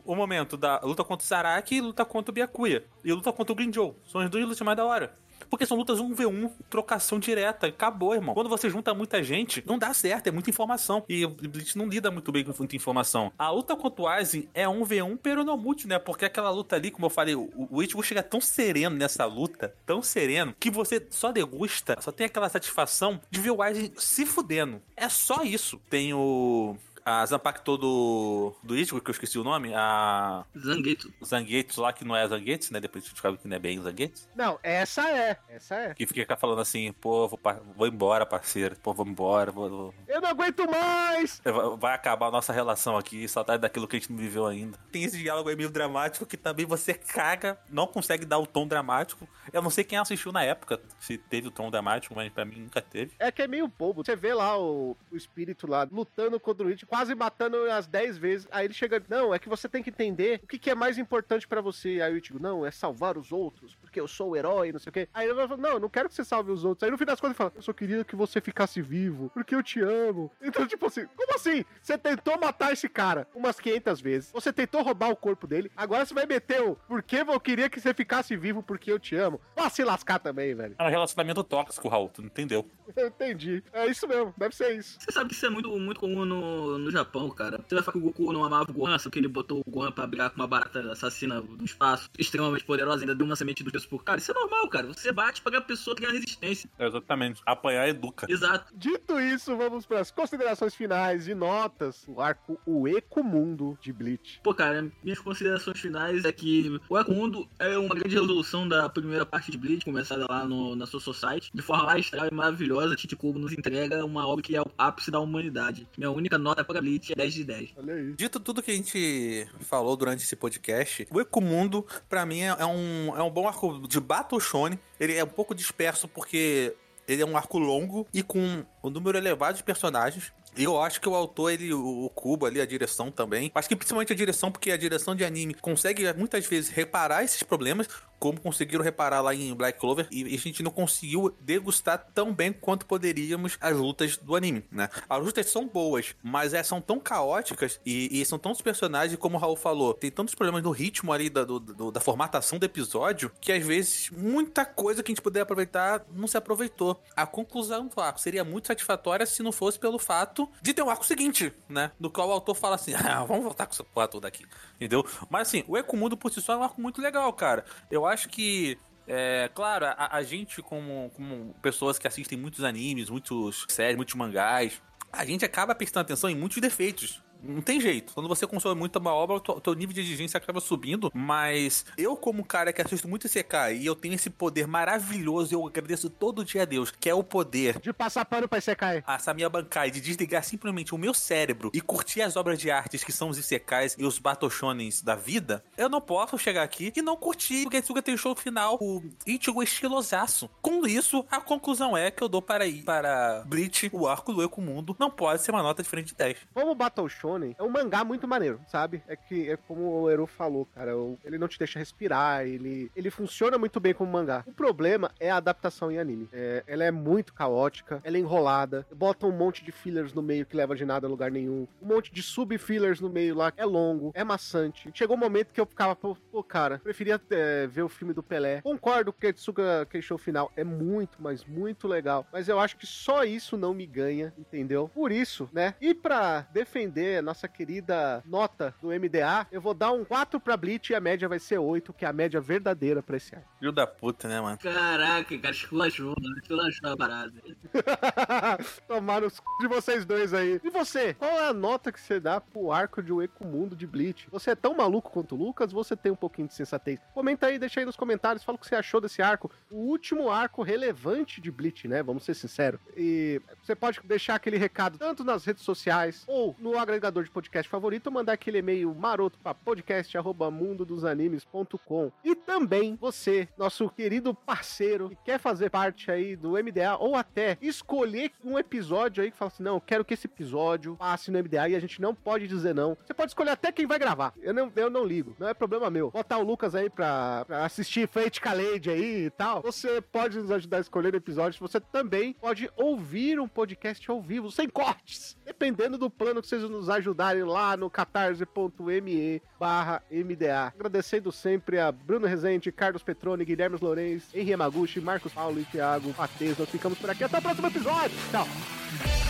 Speaker 2: O momento da luta contra o Zaraki e luta contra o Byakuya. E luta contra o Green. São as duas lutas mais da hora. Porque são lutas 1v1, trocação direta. Acabou, irmão. Quando você junta muita gente, não dá certo, é muita informação. E o Bleach não lida muito bem com muita informação. A luta contra o Aizen é 1v1, pero não mútil, né? Porque aquela luta ali, como eu falei, o, o Ichigo chega tão sereno nessa luta, tão sereno, que você só degusta, só tem aquela satisfação de ver o Aizen se fudendo. É só isso. Tem o... A Zanpakuto do, do Ichigo, que eu esqueci o nome, a
Speaker 3: Zangetsu.
Speaker 2: Zangetsu lá, que não é Zangetsu, né? Depois a gente descobre que não é bem Zangetsu.
Speaker 1: Não, essa é. Essa é.
Speaker 2: Que fica falando assim, pô, vou, vou embora, parceiro. Pô, vou embora, vou, vou-
Speaker 1: Eu não aguento mais!
Speaker 2: vai- Vai acabar a nossa relação aqui, saudade daquilo que a gente não viveu ainda. Tem esse diálogo aí meio dramático que também você caga, não consegue dar o tom dramático. Eu não sei quem assistiu na época, se teve o tom dramático, mas pra mim nunca teve.
Speaker 1: É que é meio bobo. Você vê lá o, o espírito lá lutando contra o Ichigo, quase matando as 10 vezes. Aí ele chega, não, é que você tem que entender o que, que é mais importante pra você. Aí o Ichigo, não, é salvar os outros, porque eu sou o herói, não sei o quê. Aí ele vai falar, não, eu não quero que você salve os outros. Aí no fim das contas ele fala, eu só queria que você ficasse vivo, porque eu te amo. Então, tipo assim, como assim? Você tentou matar esse cara umas 500 vezes, você tentou roubar o corpo dele, agora você vai meter o, porque eu queria que você ficasse vivo, porque eu te amo. Vá se lascar também, velho.
Speaker 2: É um relacionamento tóxico, Raul, tu não entendeu?
Speaker 1: Eu entendi. É isso mesmo, deve ser isso.
Speaker 3: Você sabe que isso é muito, muito comum no, no Japão, cara, você vai falar que o Goku não amava o Gohan, só que ele botou o Gohan pra brigar com uma barata assassina do espaço, extremamente poderosa, ainda deu uma semente do Deus por cara. Isso é normal, cara. Você bate pra que a pessoa tenha resistência.
Speaker 2: Exatamente. Apanhar educa.
Speaker 3: Exato.
Speaker 1: Dito isso, vamos para as considerações finais e notas. O arco O Ecomundo de Bleach.
Speaker 3: Pô, cara, minhas considerações finais é que o Ecomundo é uma grande resolução da primeira parte de Bleach, começada lá no, na sua Society, de forma magistral e maravilhosa. Tite Kubo nos entrega uma obra que é o ápice da humanidade. Minha única nota para Bleach é 10 de 10.
Speaker 1: Olha aí.
Speaker 2: Dito tudo que a gente falou durante esse podcast, o Ecomundo, pra mim, é um, é um bom arco de Battle Shonen. Ele é um pouco disperso porque ele é um arco longo e com um número elevado de personagens. E eu acho que o autor, ele, o o Kubo ali, a direção também. Acho que principalmente a direção, porque a direção de anime consegue muitas vezes reparar esses problemas, como conseguiram reparar lá em Black Clover, e a gente não conseguiu degustar tão bem quanto poderíamos as lutas do anime, né? As lutas são boas, mas elas são tão caóticas e, e são tantos personagens, como o Raul falou, tem tantos problemas no ritmo ali da, do- do- da formatação do episódio, que às vezes muita coisa que a gente poderia aproveitar não se aproveitou. A conclusão do arco seria muito satisfatória se não fosse pelo fato de ter um arco seguinte, né? Do qual o autor fala assim: ah, vamos voltar com essa porra toda aqui, entendeu? Mas assim, o Ecomundo por si só é um arco muito legal, cara. Eu acho que. É, claro, a, a gente, como, como pessoas que assistem muitos animes, muitos séries, muitos mangás, a gente acaba prestando atenção em muitos defeitos. Não tem jeito. Quando você consome muito uma obra, o teu- nível de exigência acaba subindo. Mas eu, como cara que assisto muito CK e eu tenho esse poder maravilhoso, eu agradeço todo dia a Deus, que é o poder
Speaker 1: De passar pano pra Isekai.
Speaker 2: a Samia Bankai de desligar simplesmente o meu cérebro e curtir as obras de artes que são os Isekais e os Battle Shonens da vida, eu não posso chegar aqui e não curtir o Getsuga tem show final, o Ichigo estilosaço. Com isso, a conclusão é que eu dou para ir para Bleach, o arco do Ecomundo, não pode ser uma nota diferente de 10.
Speaker 1: Como Battle Shonen, é um mangá muito maneiro, sabe? É que é como o Eru falou, cara, o- ele não te deixa respirar, ele, ele funciona muito bem como mangá. O problema é a adaptação em anime. É, ela é muito caótica, ela é enrolada, bota um monte de fillers no meio que leva de nada a lugar nenhum, um monte de sub-fillers no meio lá, é longo, é maçante. Chegou um momento que eu ficava, pô, cara, preferia é, ver o filme do Pelé. Concordo que Ketsuga Keishou final é muito, mas muito legal, mas eu acho que só isso não me ganha, entendeu? Por isso, né? E pra defender a nossa querida nota do MDA, eu vou dar um 4 pra Bleach e a média vai ser 8, que é a média verdadeira pra esse ano.
Speaker 2: Filho da puta, né, mano?
Speaker 3: Caraca, cara, esculachou, mano. Esculachou a parada.
Speaker 1: Tomar os c... de vocês dois aí. E você? Qual é a nota que você dá pro arco de O Ecomundo de Bleach? Você é tão maluco quanto o Lucas? Você tem um pouquinho de sensatez? Comenta aí, deixa aí nos comentários, fala o que você achou desse arco. O último arco relevante de Bleach, né? Vamos ser sinceros. E você pode deixar aquele recado tanto nas redes sociais ou no agregador de podcast favorito, mandar aquele e-mail maroto para podcast@mundodosanimes.com. E também você, nosso querido parceiro que quer fazer parte aí do MDA ou até escolher um episódio aí que fala assim: "Não, quero que esse episódio passe no MDA" e a gente não pode dizer não. Você pode escolher até quem vai gravar. Eu não, eu não ligo, não é problema meu. Botar o Lucas aí pra, pra assistir Fate Khaled aí e tal. Você pode nos ajudar a escolher episódios. Você também pode ouvir um podcast ao vivo, sem cortes. Dependendo do plano que vocês nos ajudarem lá no catarse.me barra MDA. Agradecendo sempre a Bruno Rezende, Carlos Petroni, Guilherme Lourenço, Henri Yamaguchi, Marcos Paulo e Thiago Patês. Nós ficamos por aqui. Até o próximo episódio. Tchau.